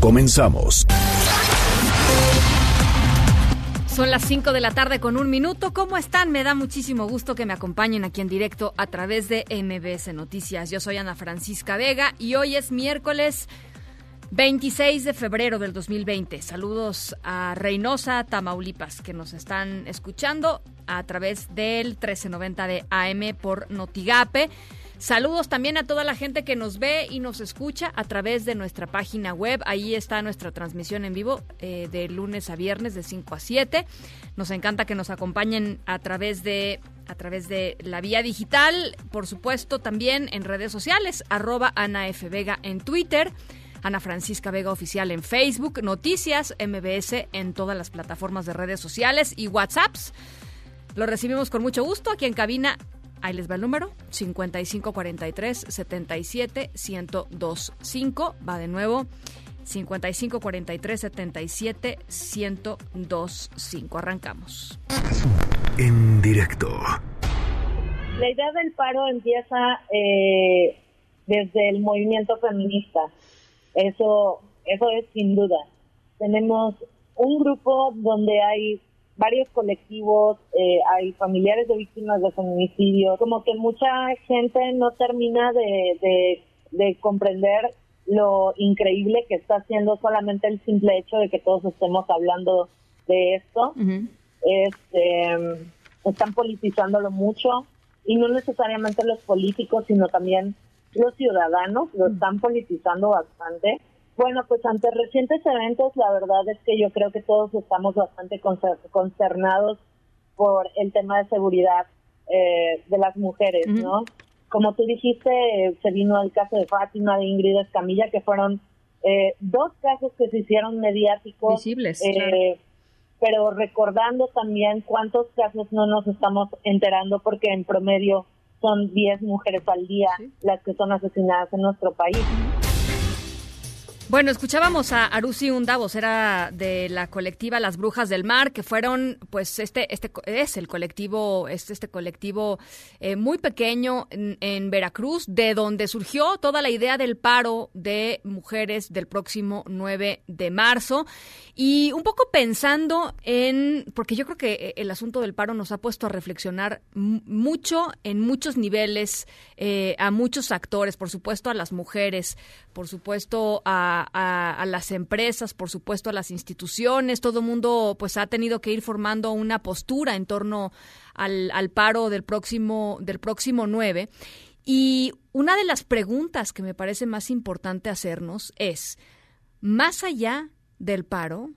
Comenzamos. Son las 5 de la tarde con un minuto. ¿Cómo están? Me da muchísimo gusto que me acompañen aquí en directo a través de MBS Noticias. Yo soy Ana Francisca Vega y hoy es miércoles 26 de febrero del 2020. Saludos a Reynosa, Tamaulipas, que nos están escuchando a través del 1390 de AM por Notigape. Saludos también a toda la gente que nos ve y nos escucha a través de nuestra página web. Ahí está nuestra transmisión en vivo eh, de lunes a viernes de 5 a 7. Nos encanta que nos acompañen a través de a través de la vía digital, por supuesto también en redes sociales, arroba Ana F. Vega en Twitter. Ana Francisca Vega Oficial en Facebook, Noticias MBS en todas las plataformas de redes sociales y WhatsApps. Lo recibimos con mucho gusto aquí en cabina. Ahí les va el número, 5543 77 1025. Va de nuevo, 5543 77 1025. Arrancamos. En directo. La idea del paro empieza eh, desde el movimiento feminista. Eso, eso es sin duda. Tenemos un grupo donde hay varios colectivos, eh, hay familiares de víctimas de feminicidio, como que mucha gente no termina de, de, de comprender lo increíble que está haciendo solamente el simple hecho de que todos estemos hablando de esto. Este, están politizándolo mucho y no necesariamente los políticos, sino también los ciudadanos lo están politizando bastante. Bueno, pues ante recientes eventos, la verdad es que yo creo que todos estamos bastante concer- consternados por el tema de seguridad eh, de las mujeres, ¿no? Como tú dijiste, eh, se vino el caso de Fátima, de Ingrid Escamilla, que fueron eh, dos casos que se hicieron mediáticos. Visibles, eh, claro. Pero recordando también cuántos casos no nos estamos enterando, porque en promedio son 10 mujeres al día las que son asesinadas en nuestro país. Bueno, escuchábamos a Arusi Unda, vocera de la colectiva Las Brujas del Mar, que fueron, pues, este, este es el colectivo, es este colectivo eh, muy pequeño en, en Veracruz, de donde surgió toda la idea del paro de mujeres del próximo 9 de marzo. Y un poco pensando en, porque yo creo que eh, el asunto del paro nos ha puesto a reflexionar mucho en muchos niveles, eh, a muchos actores, por supuesto a las mujeres, por supuesto a, las empresas, por supuesto a las instituciones, todo el mundo pues ha tenido que ir formando una postura en torno al, al paro del próximo, del próximo 9. Y una de las preguntas que me parece más importante hacernos es, más allá del paro,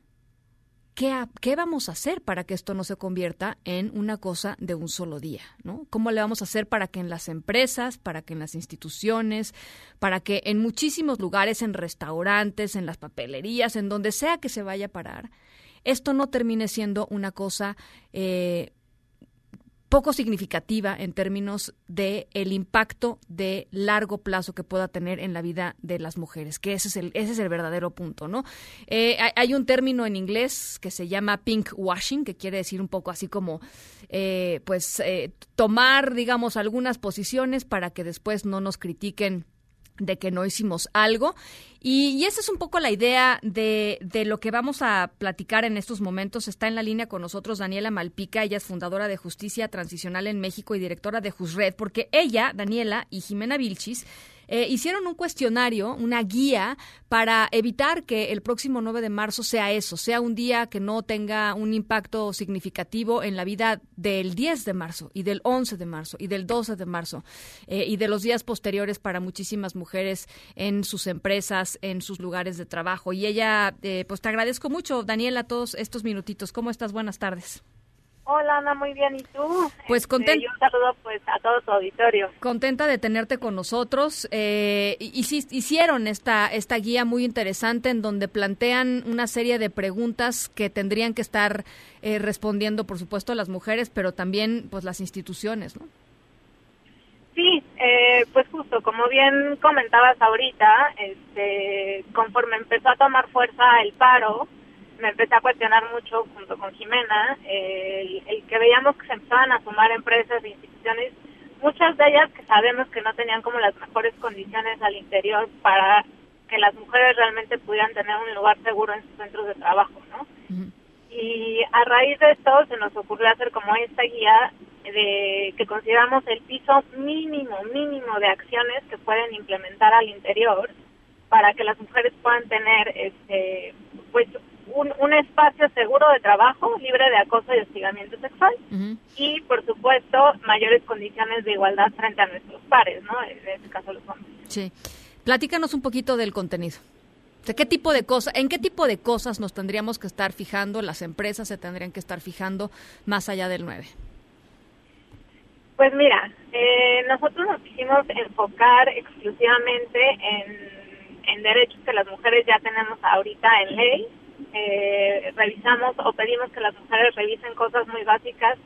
¿qué, ha- qué vamos a hacer para que esto no se convierta en una cosa de un solo día? ¿no? ¿Cómo le vamos a hacer para que en las empresas, para que en las instituciones, para que en muchísimos lugares, en restaurantes, en las papelerías, en donde sea que se vaya a parar, esto no termine siendo una cosa eh, poco significativa en términos de el impacto de largo plazo que pueda tener en la vida de las mujeres, que ese es el, ese es el verdadero punto, ¿no? Eh, hay, un término en inglés que se llama pink washing, que quiere decir un poco así como, eh, pues, eh, tomar, digamos, algunas posiciones para que después no nos critiquen de que no hicimos algo. Y, y esa es un poco la idea de, de lo que vamos a platicar en estos momentos. Está en la línea con nosotros Daniela Malpica, ella es fundadora de Justicia Transicional en México y directora de Jusred, porque ella, Daniela y Jimena Vilchis, eh, hicieron un cuestionario, una guía para evitar que el próximo 9 de marzo sea eso, sea un día que no tenga un impacto significativo en la vida del 10 de marzo y del 11 de marzo y del 12 de marzo eh, y de los días posteriores para muchísimas mujeres en sus empresas, en sus lugares de trabajo. Y ella, eh, pues te agradezco mucho, Daniela, todos estos minutitos. ¿Cómo estás? Buenas tardes. Hola Ana, muy bien. ¿Y tú? Pues Este, contenta. y un saludo pues a todo tu auditorio. Contenta de tenerte con nosotros. Eh, hicieron esta, esta guía muy interesante en donde plantean una serie de preguntas que tendrían que estar eh, respondiendo, por supuesto, las mujeres, pero también pues las instituciones, ¿no? Sí, eh, pues justo, como bien comentabas ahorita, este, conforme empezó a tomar fuerza el paro, me empecé a cuestionar mucho junto con Jimena, eh, el, el que veíamos que se empezaban a sumar empresas e instituciones, muchas de ellas que sabemos que no tenían como las mejores condiciones al interior para que las mujeres realmente pudieran tener un lugar seguro en sus centros de trabajo, ¿no? Y a raíz de esto se nos ocurrió hacer como esta guía de que consideramos el piso mínimo, mínimo de acciones que pueden implementar al interior para que las mujeres puedan tener este pues un, un espacio seguro de trabajo libre de acoso y hostigamiento sexual y por supuesto mayores condiciones de igualdad frente a nuestros pares, ¿no? En este caso los hombres. Sí. Platícanos un poquito del contenido. ¿De qué tipo de cosas, en qué tipo de cosas nos tendríamos que estar fijando, las empresas se tendrían que estar fijando más allá del 9? Pues mira, eh, nosotros nos quisimos enfocar exclusivamente en, en derechos que las mujeres ya tenemos ahorita en ley. Eh, revisamos o pedimos que las mujeres revisen cosas muy básicas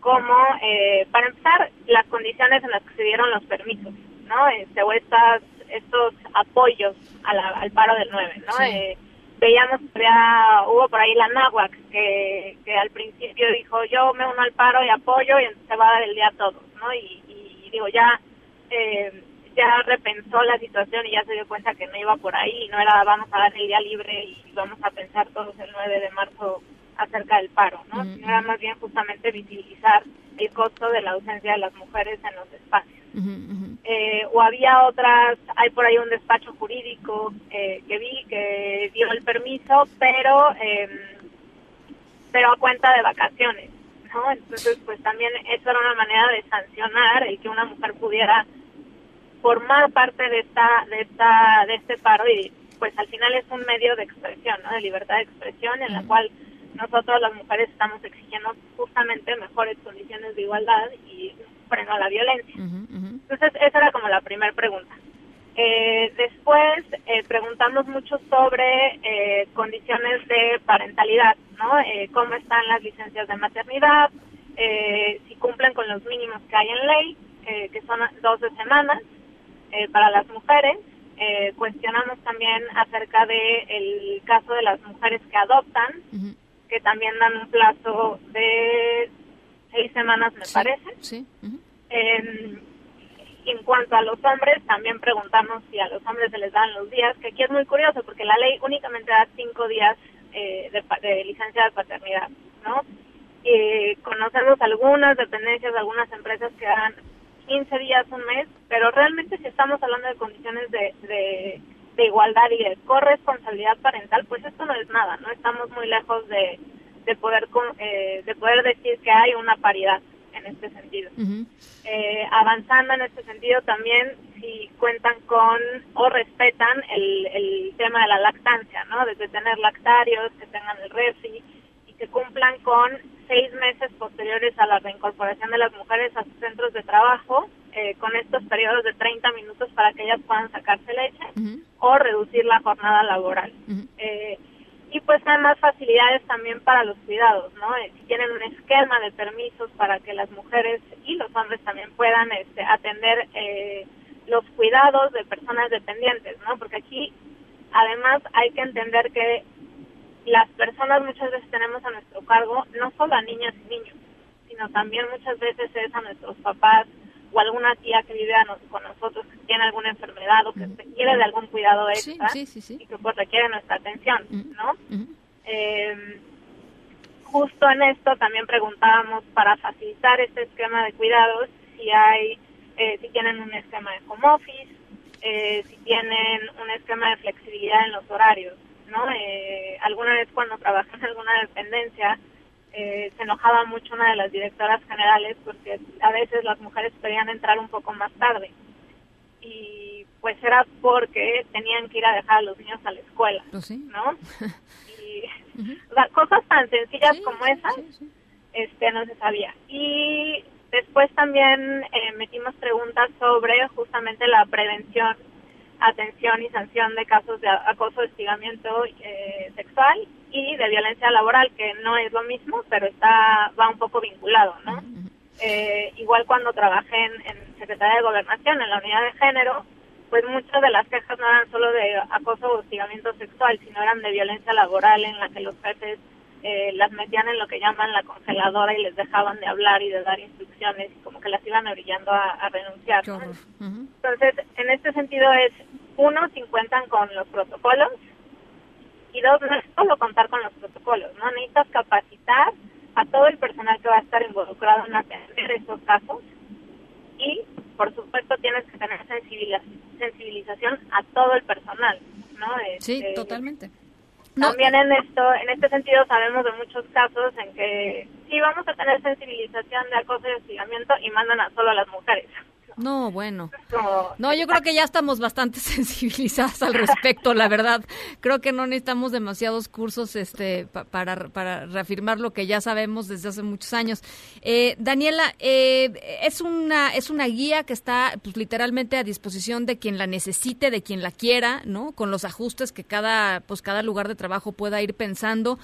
como, eh, para empezar, las condiciones en las que se dieron los permisos, ¿no? Este, o estas, estos apoyos a la- al paro del 9, ¿no? Sí. Eh, veíamos que había- hubo por ahí la náhuac que, que al principio dijo yo me uno al paro y apoyo y entonces se va a dar el día a todos, ¿no? Y, y digo, ya eh, ya repensó la situación y ya se dio cuenta que no iba por ahí y no era vamos a dar el día libre y vamos a pensar todos el 9 de marzo acerca del paro, ¿no? Sino era más bien justamente visibilizar el costo de la ausencia de las mujeres en los espacios eh, o había otras, hay por ahí un despacho jurídico eh, que vi que dio el permiso, pero eh, pero a cuenta de vacaciones, ¿no? Entonces, pues también eso era una manera de sancionar el que una mujer pudiera formar parte de esta de esta de este paro y pues al final es un medio de expresión, ¿no? De libertad de expresión en la cual nosotros las mujeres estamos exigiendo justamente mejores condiciones de igualdad y freno a la violencia. Entonces, esa era como la primera pregunta. Eh, después eh, preguntamos mucho sobre eh, condiciones de parentalidad, ¿no? Eh, cómo están las licencias de maternidad, eh, si cumplen con los mínimos que hay en ley, eh, que son 12 semanas eh, para las mujeres. Eh, cuestionamos también acerca de el caso de las mujeres que adoptan, que también dan un plazo de seis semanas, me parece. Sí. Eh, en cuanto a los hombres, también preguntamos si a los hombres se les dan los días, que aquí es muy curioso porque la ley únicamente da cinco días eh, de, de licencia de paternidad, ¿no? Eh, conocemos algunas dependencias, algunas empresas que dan 15 días, un mes, pero realmente si estamos hablando de condiciones de, de, de igualdad y de corresponsabilidad parental, pues esto no es nada, ¿no? Estamos muy lejos de, de poder eh, de poder decir que hay una paridad en este sentido. Eh, avanzando en este sentido también si cuentan con o respetan el, el tema de la lactancia, ¿no? Desde tener lactarios, que tengan el refri que cumplan con seis meses posteriores a la reincorporación de las mujeres a sus centros de trabajo, eh, con estos periodos de 30 minutos para que ellas puedan sacarse leche o reducir la jornada laboral. Eh, y pues hay más facilidades también para los cuidados, ¿no? Eh, Si tienen un esquema de permisos para que las mujeres y los hombres también puedan este, atender eh, los cuidados de personas dependientes, ¿no? Porque aquí además hay que entender que las personas muchas veces tenemos a nuestro cargo no solo a niñas y niños, sino también muchas veces es a nuestros papás o alguna tía que vive a nos- con nosotros que tiene alguna enfermedad o que requiere de algún cuidado extra sí, sí, sí. y que pues requiere nuestra atención, ¿no? Eh, justo en esto también preguntábamos para facilitar este esquema de cuidados si hay, eh, si tienen un esquema de home office, eh, si tienen un esquema de flexibilidad en los horarios, ¿no? Eh, alguna vez cuando trabajé en alguna dependencia eh, se enojaba mucho una de las directoras generales porque a veces las mujeres pedían entrar un poco más tarde y pues era porque tenían que ir a dejar a los niños a la escuela, Pues sí. ¿no? Y, o sea, cosas tan sencillas como esas este no se sabía. Y después también eh, metimos preguntas sobre justamente la prevención, atención y sanción de casos de acoso, hostigamiento eh, sexual y de violencia laboral, que no es lo mismo, pero está va un poco vinculado, ¿no? Eh, igual cuando trabajé en, en Secretaría de Gobernación, en la unidad de género, pues muchas de las quejas no eran solo de acoso o hostigamiento sexual, sino eran de violencia laboral en la que los jefes eh, las metían en lo que llaman la congeladora y les dejaban de hablar y de dar instrucciones y como que las iban orillando a, renunciar. Entonces, en este sentido es, uno, si cuentan con los protocolos y dos, no es solo contar con los protocolos, ¿no? Necesitas capacitar a todo el personal que va a estar involucrado en atender estos casos y, por supuesto, tienes que tener sensibilización a todo el personal, ¿no? sí, este, totalmente. También en esto, en este sentido sabemos de muchos casos en que sí vamos a tener sensibilización de acoso y hostigamiento y mandan a solo a las mujeres. No, bueno. No, yo creo que ya estamos bastante sensibilizadas al respecto, la verdad. Creo que no necesitamos demasiados cursos este para, para reafirmar lo que ya sabemos desde hace muchos años. Eh, Daniela, eh, es una es una guía que está pues, literalmente a disposición de quien la necesite, de quien la quiera, ¿no? Con los ajustes que cada pues cada lugar de trabajo pueda ir pensando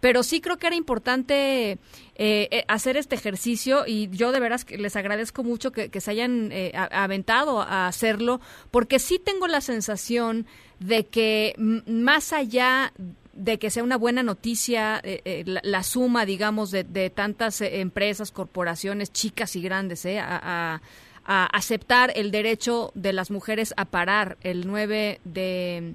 pero sí creo que era importante eh, eh, hacer este ejercicio y yo de veras les agradezco mucho que, se hayan eh, aventado a hacerlo, porque sí tengo la sensación de que más allá de que sea una buena noticia la, suma, digamos, de, tantas empresas, corporaciones, chicas y grandes, a, a aceptar el derecho de las mujeres a parar el 9 de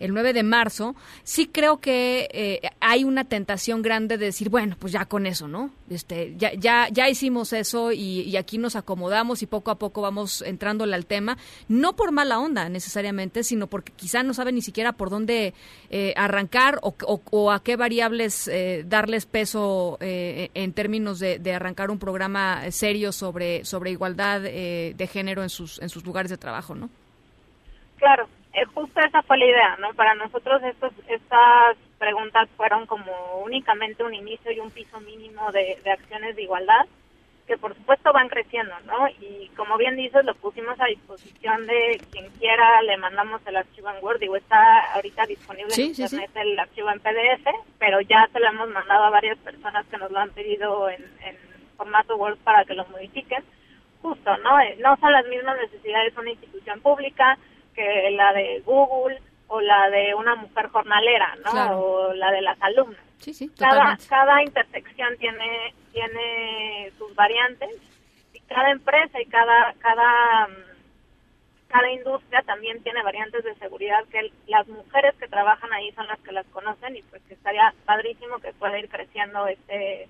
el 9 de marzo, sí creo que eh, hay una tentación grande de decir, bueno, pues ya con eso, ¿no? Este, ya, ya, ya hicimos eso y, aquí nos acomodamos y poco a poco vamos entrándole al tema, no por mala onda necesariamente, sino porque quizá no saben ni siquiera por dónde eh, arrancar o, a qué variables eh, darles peso en términos de, de, arrancar un programa serio sobre, sobre igualdad de género en sus, en sus lugares de trabajo, ¿no? Claro, eh, justo esa fue la idea, ¿no? Para nosotros estos, estas preguntas fueron como únicamente un inicio y un piso mínimo de, acciones de igualdad que por supuesto van creciendo, ¿no? Y como bien dices, lo pusimos a disposición de quien quiera, le mandamos el archivo en Word, digo, está ahorita disponible en internet el archivo en PDF, pero ya se lo hemos mandado a varias personas que nos lo han pedido en, en formato Word para que lo modifiquen. Justo, ¿no? Eh, no son las mismas necesidades una institución pública, que la de Google o la de una mujer jornalera, ¿no? O la de las alumnas. Sí, sí, cada, cada intersección tiene, tiene sus variantes y cada empresa y cada, cada, cada industria también tiene variantes de seguridad que las mujeres que trabajan ahí son las que las conocen y pues que estaría padrísimo que pueda ir creciendo este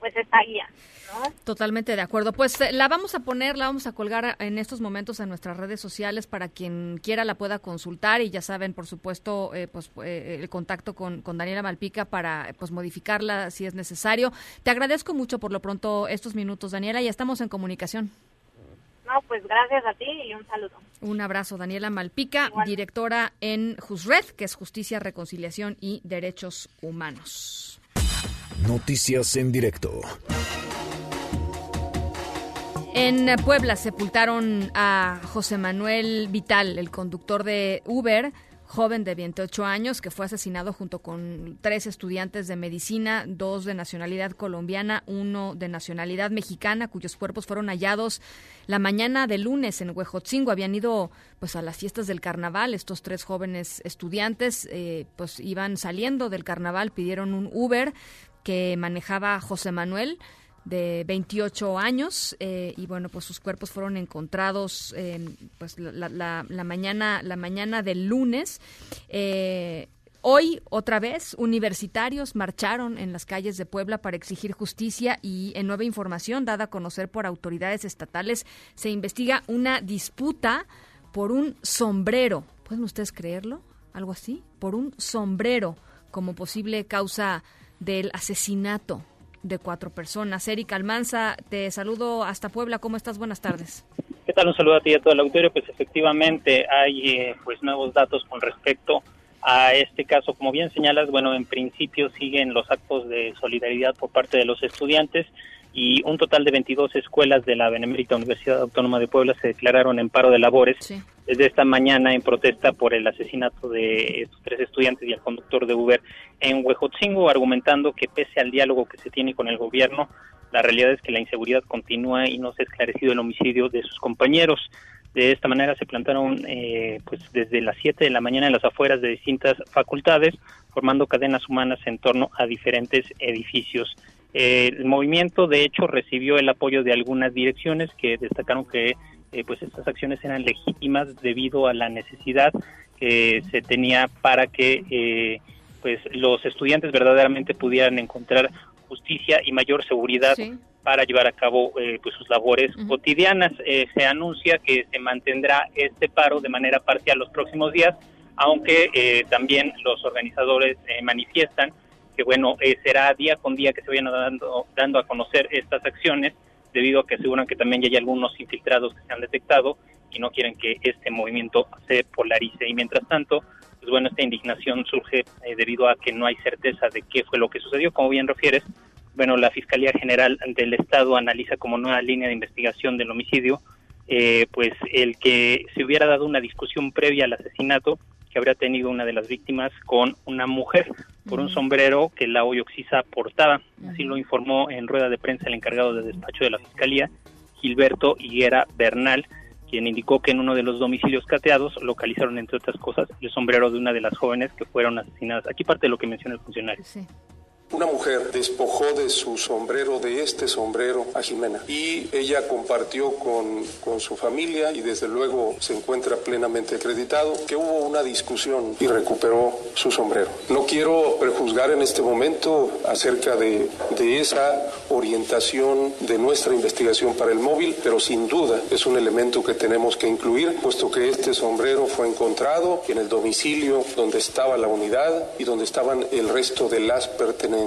pues esta guía. ¿no? Totalmente de acuerdo. Pues eh, la vamos a poner, la vamos a colgar en estos momentos en nuestras redes sociales para quien quiera la pueda consultar y ya saben, por supuesto, eh, pues eh, el contacto con, con, Daniela Malpica para pues modificarla si es necesario. Te agradezco mucho por lo pronto estos minutos, Daniela, y estamos en comunicación. No, pues gracias a ti y un saludo. Un abrazo, Daniela Malpica, directora en JUSRED, que es Justicia, Reconciliación y Derechos Humanos. Noticias en directo. En Puebla sepultaron a José Manuel Vital, el conductor de Uber, joven de 28 años, que fue asesinado junto con tres estudiantes de medicina, dos de nacionalidad colombiana, uno de nacionalidad mexicana, cuyos cuerpos fueron hallados la mañana de lunes en Huejotzingo. Habían ido pues a las fiestas del carnaval. Estos tres jóvenes estudiantes eh, pues iban saliendo del carnaval, pidieron un Uber, que manejaba José Manuel de 28 años eh, y bueno pues sus cuerpos fueron encontrados pues la, mañana la mañana del lunes eh, Hoy, otra vez, universitarios marcharon en las calles de Puebla para exigir justicia y en nueva información dada a conocer por autoridades estatales se investiga una disputa por un sombrero. ¿Pueden ustedes creerlo? ¿Algo así? Por un sombrero como posible causa del asesinato de cuatro personas. Erika Almanza, te saludo hasta Puebla. ¿Cómo estás? Buenas tardes. ¿Qué tal? Un saludo a ti y a todo el auditorio. Pues efectivamente hay eh, pues nuevos datos con respecto a este caso. Como bien señalas, bueno, en principio siguen los actos de solidaridad por parte de los estudiantes y un total de 22 escuelas de la Benemérita Universidad Autónoma de Puebla se declararon en paro de labores desde esta mañana en protesta por el asesinato de estos tres estudiantes y el conductor de Uber en Huejotzingo, argumentando que pese al diálogo que se tiene con el gobierno, la realidad es que la inseguridad continúa y no se ha esclarecido el homicidio de sus compañeros. De esta manera se plantaron eh, pues desde las 7 de la mañana en las afueras de distintas facultades, formando cadenas humanas en torno a diferentes edificios. Eh, el movimiento, de hecho, recibió el apoyo de algunas direcciones que destacaron que eh, pues estas acciones eran legítimas debido a la necesidad que se tenía para que pues los estudiantes verdaderamente pudieran encontrar justicia y mayor seguridad para llevar a cabo eh, pues sus labores cotidianas. Eh, se anuncia que se mantendrá este paro de manera parcial los próximos días, aunque eh, también los organizadores manifiestan que bueno será día con día que se vayan dando, dando a conocer estas acciones, debido a que aseguran que también ya hay algunos infiltrados que se han detectado y no quieren que este movimiento se polarice. Y mientras tanto, pues bueno, esta indignación surge debido a que no hay certeza de qué fue lo que sucedió, como bien refieres, bueno, la Fiscalía General del Estado analiza como nueva línea de investigación del homicidio, eh, pues el que se hubiera dado una discusión previa al asesinato que habría tenido una de las víctimas con una mujer por un sombrero que la Oxisa portaba. Así lo informó en rueda de prensa el encargado de despacho de la Fiscalía, Gilberto Higuera Bernal, quien indicó que en uno de los domicilios cateados localizaron, entre otras cosas, el sombrero de una de las jóvenes que fueron asesinadas. Aquí parte de lo que menciona el funcionario. Sí. Una mujer despojó de su sombrero, de este sombrero, a Jimena. Y ella compartió con, con su familia y desde luego se encuentra plenamente acreditado que hubo una discusión y recuperó su sombrero. No quiero prejuzgar en este momento acerca de, de esa orientación de nuestra investigación para el móvil, pero sin duda es un elemento que tenemos que incluir, puesto que este sombrero fue encontrado en el domicilio donde estaba la unidad y donde estaban el resto de las pertenencias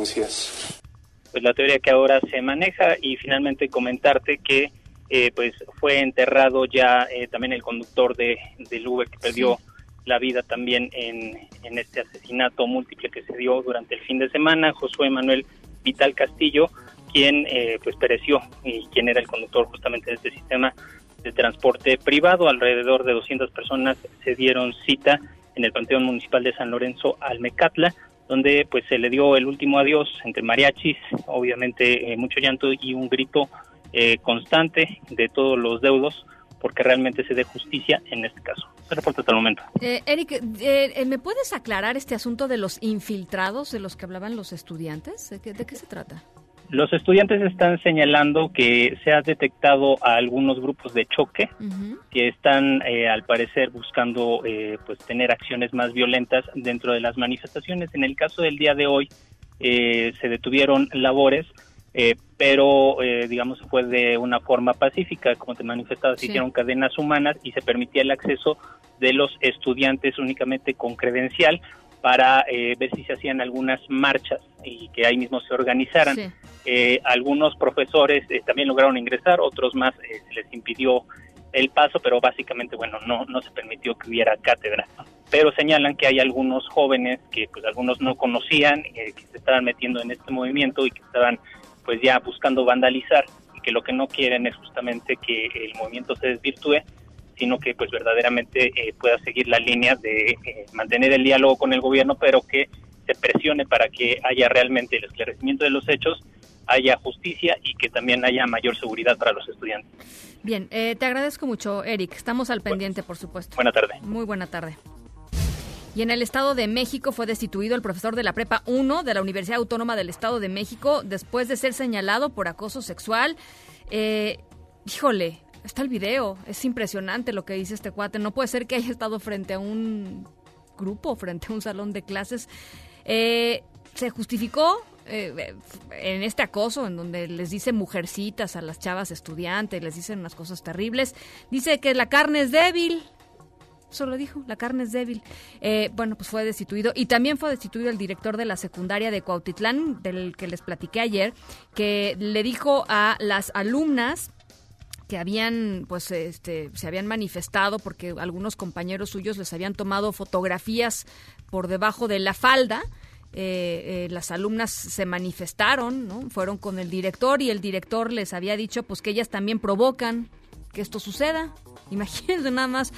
pues la teoría que ahora se maneja y finalmente comentarte que eh, pues fue enterrado ya eh, también el conductor de, del Uber que perdió la vida también en, en este asesinato múltiple que se dio durante el fin de semana, Josué Manuel Vital Castillo, quien eh, pues pereció y quien era el conductor justamente de este sistema de transporte privado. Alrededor de 200 personas se dieron cita en el Panteón Municipal de San Lorenzo Almecatla donde pues se le dio el último adiós entre mariachis, obviamente eh, mucho llanto y un grito eh, constante de todos los deudos porque realmente se dé justicia en este caso. Se reporta hasta el momento. Eh, Eric, eh, ¿me puedes aclarar este asunto de los infiltrados de los que hablaban los estudiantes? ¿De qué se trata? Los estudiantes están señalando que se ha detectado a algunos grupos de choque que están, eh, al parecer, buscando eh, pues tener acciones más violentas dentro de las manifestaciones. En el caso del día de hoy, eh, se detuvieron labores, pero, digamos, fue de una forma pacífica, como te manifestaba, se hicieron cadenas humanas y se permitía el acceso de los estudiantes únicamente con credencial para ver si se hacían algunas marchas y que ahí mismo se organizaran. Eh, algunos profesores eh, también lograron ingresar, otros más eh, se les impidió el paso, pero básicamente, bueno, no, no se permitió que hubiera cátedra. Pero señalan que hay algunos jóvenes que pues algunos no conocían, que se estaban metiendo en este movimiento y que estaban pues ya buscando vandalizar y que lo que no quieren es justamente que el movimiento se desvirtúe, sino que pues verdaderamente pueda seguir la línea de mantener el diálogo con el gobierno, pero que se presione para que haya realmente el esclarecimiento de los hechos haya justicia y que también haya mayor seguridad para los estudiantes. Bien, eh, te agradezco mucho, Eric. Estamos al pendiente, por supuesto. Buena tarde. Muy buena tarde. Y en el Estado de México fue destituido el profesor de la Prepa 1 de la Universidad Autónoma del Estado de México después de ser señalado por acoso sexual. Eh, híjole, está el video. Es impresionante lo que dice este cuate. No puede ser que haya estado frente a un grupo, frente a un salón de clases. Eh, se justificó eh, en este acoso, en donde les dice mujercitas a las chavas estudiantes, les dicen unas cosas terribles, dice que la carne es débil. Eso lo dijo, la carne es débil. Eh, bueno, pues fue destituido. Y también fue destituido el director de la secundaria de Cuautitlán, del que les platiqué ayer, que le dijo a las alumnas que habían pues este se habían manifestado porque algunos compañeros suyos les habían tomado fotografías por debajo de la falda. Eh, las alumnas se manifestaron, ¿no? Fueron con el director y el director les había dicho pues que ellas también provocan que esto suceda. Imagínense nada más.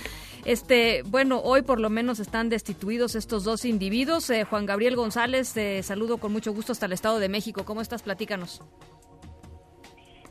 Este, bueno, hoy por lo menos están destituidos estos dos individuos. Eh, Juan Gabriel González, te saludo con mucho gusto hasta el Estado de México. ¿Cómo estás? Platícanos.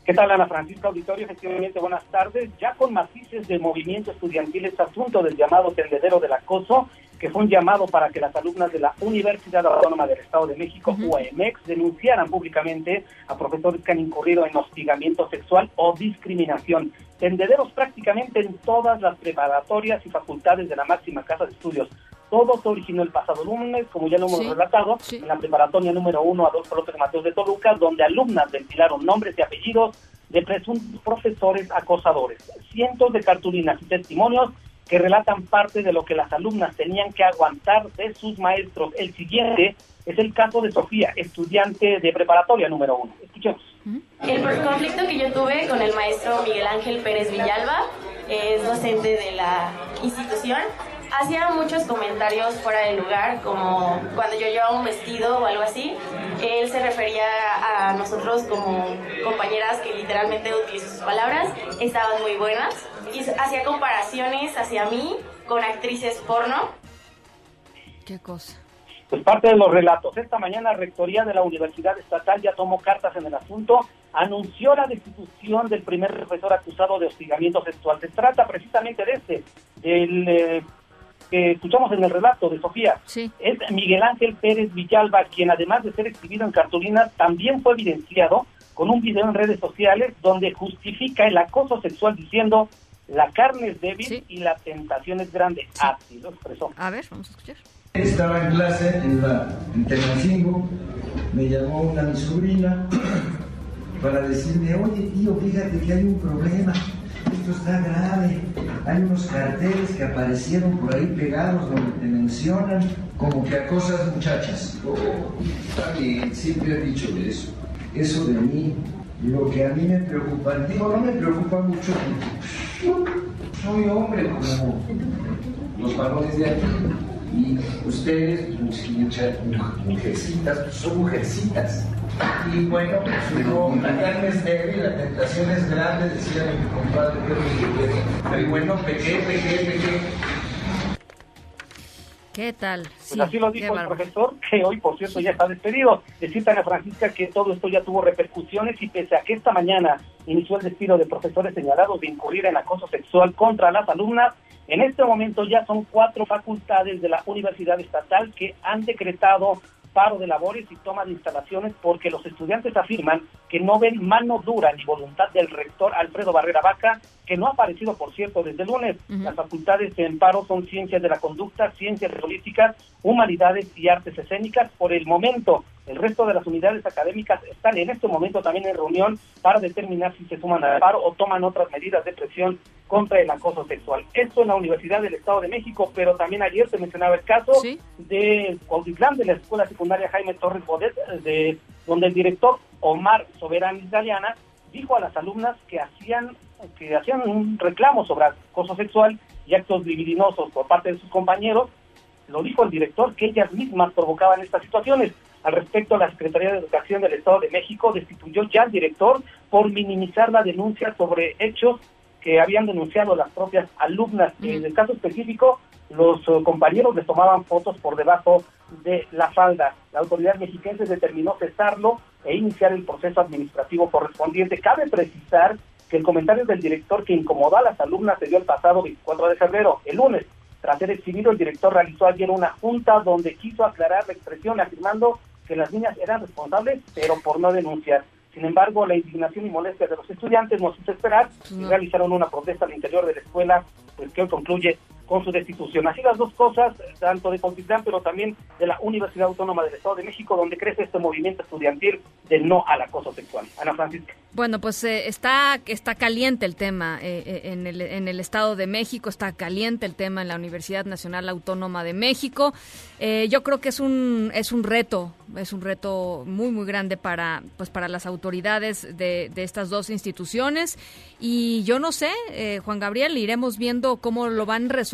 ¿Qué tal, Ana Francisca Auditorio? Efectivamente, buenas tardes. Ya con matices de movimiento estudiantil este asunto del llamado tendedero del acoso, que fue un llamado para que las alumnas de la Universidad Autónoma del Estado de México, UAMX, denunciaran públicamente a profesores que han incurrido en hostigamiento sexual o discriminación. Tendederos prácticamente en todas las preparatorias y facultades de la máxima casa de estudios. Todo se originó el pasado lunes, como ya lo hemos relatado, en la preparatoria número uno Adolfo López Mateos de Toluca, donde alumnas ventilaron nombres y apellidos de presuntos profesores acosadores. Cientos de cartulinas y testimonios que relatan parte de lo que las alumnas tenían que aguantar de sus maestros. El siguiente es el caso de Sofía, estudiante de preparatoria número uno. Escuchemos. El conflicto que yo tuve con el maestro Miguel Ángel Pérez Villalba, es docente de la institución, hacía muchos comentarios fuera de lugar, como cuando yo llevaba un vestido o algo así, él se refería a nosotros como compañeras que literalmente utilizó sus palabras, estaban muy buenas, y hacía comparaciones hacia mí con actrices porno. ¿Qué cosa? Pues parte de los relatos. Esta mañana Rectoría de la Universidad Estatal ya tomó cartas en el asunto, anunció la destitución del primer profesor acusado de hostigamiento sexual. Se trata precisamente de este, el eh, que escuchamos en el relato de Sofía. Es Miguel Ángel Pérez Villalba, quien además de ser exhibido en cartulina, también fue evidenciado con un video en redes sociales donde justifica el acoso sexual diciendo la carne es débil y la tentación es grande. Así lo expresó. A ver, vamos a escuchar. Estaba en clase en, la, en Tenancingo, me llamó una mi sobrina para decirme, oye tío, fíjate que hay un problema, esto está grave, hay unos carteles que aparecieron por ahí pegados donde te mencionan como que acosas muchachas. Oh, bien, siempre he dicho eso, eso de mí, lo que a mí me preocupa, digo, no me preocupa mucho porque soy hombre como los varones de aquí y ustedes, muchas mujercitas, pues son mujercitas. Y bueno, pues uno, la carne es débil, la tentación es grande, decía mi compadre Pedro Y bueno, pequé, pequé, pequé. ¿Qué tal? pues así lo dijo el profesor, que hoy, por cierto, ya está despedido. Decir Ana Francisca que todo esto ya tuvo repercusiones y pese a que esta mañana inició el despido de profesores señalados de incurrir en acoso sexual contra las alumnas, en este momento ya son cuatro facultades de la Universidad Estatal que han decretado paro de labores y toma de instalaciones porque los estudiantes afirman que no ven mano dura ni voluntad del rector Alfredo Barrera Vaca, que no ha aparecido, por cierto, desde el lunes. Las facultades en paro son ciencias de la conducta, ciencias políticas, humanidades y artes escénicas. Por el momento, el resto de las unidades académicas están en este momento también en reunión para determinar si se suman al paro o toman otras medidas de presión contra el acoso sexual. Esto en la Universidad del Estado de México, pero también ayer se mencionaba el caso de Cuautitlán, de la Escuela Secundaria Jaime Torres Bodet, de, donde el director Omar Soberán Italiana dijo a las alumnas que hacían que hacían un reclamo sobre acoso sexual y actos libidinosos por parte de sus compañeros, lo dijo el director, que ellas mismas provocaban estas situaciones. Al respecto, la Secretaría de Educación del Estado de México destituyó ya al director por minimizar la denuncia sobre hechos que habían denunciado las propias alumnas. En el caso específico, los eh, compañeros les tomaban fotos por debajo de la falda. La autoridad mexicana determinó cesarlo e iniciar el proceso administrativo correspondiente. Cabe precisar que el comentario del director que incomodó a las alumnas se dio el pasado 24 de febrero, el lunes. Tras ser exhibido, el director realizó ayer una junta donde quiso aclarar la expresión afirmando que las niñas eran responsables, pero por no denunciar. Sin embargo, la indignación y molestia de los estudiantes nos hizo esperar y realizaron una protesta al interior de la escuela, pues que hoy concluye con su destitución. Así las dos cosas, tanto de Contitlán, pero también de la Universidad Autónoma del Estado de México, donde crece este movimiento estudiantil del no al acoso sexual. Ana Francisca. Bueno, pues eh, está, está caliente el tema eh, eh, en, el, en el Estado de México, está caliente el tema en la Universidad Nacional Autónoma de México. yo creo que es un, es un reto, es un reto muy, muy grande para, pues, para las autoridades de, de estas dos instituciones. Y yo no sé, Juan Gabriel, iremos viendo cómo lo van resolviendo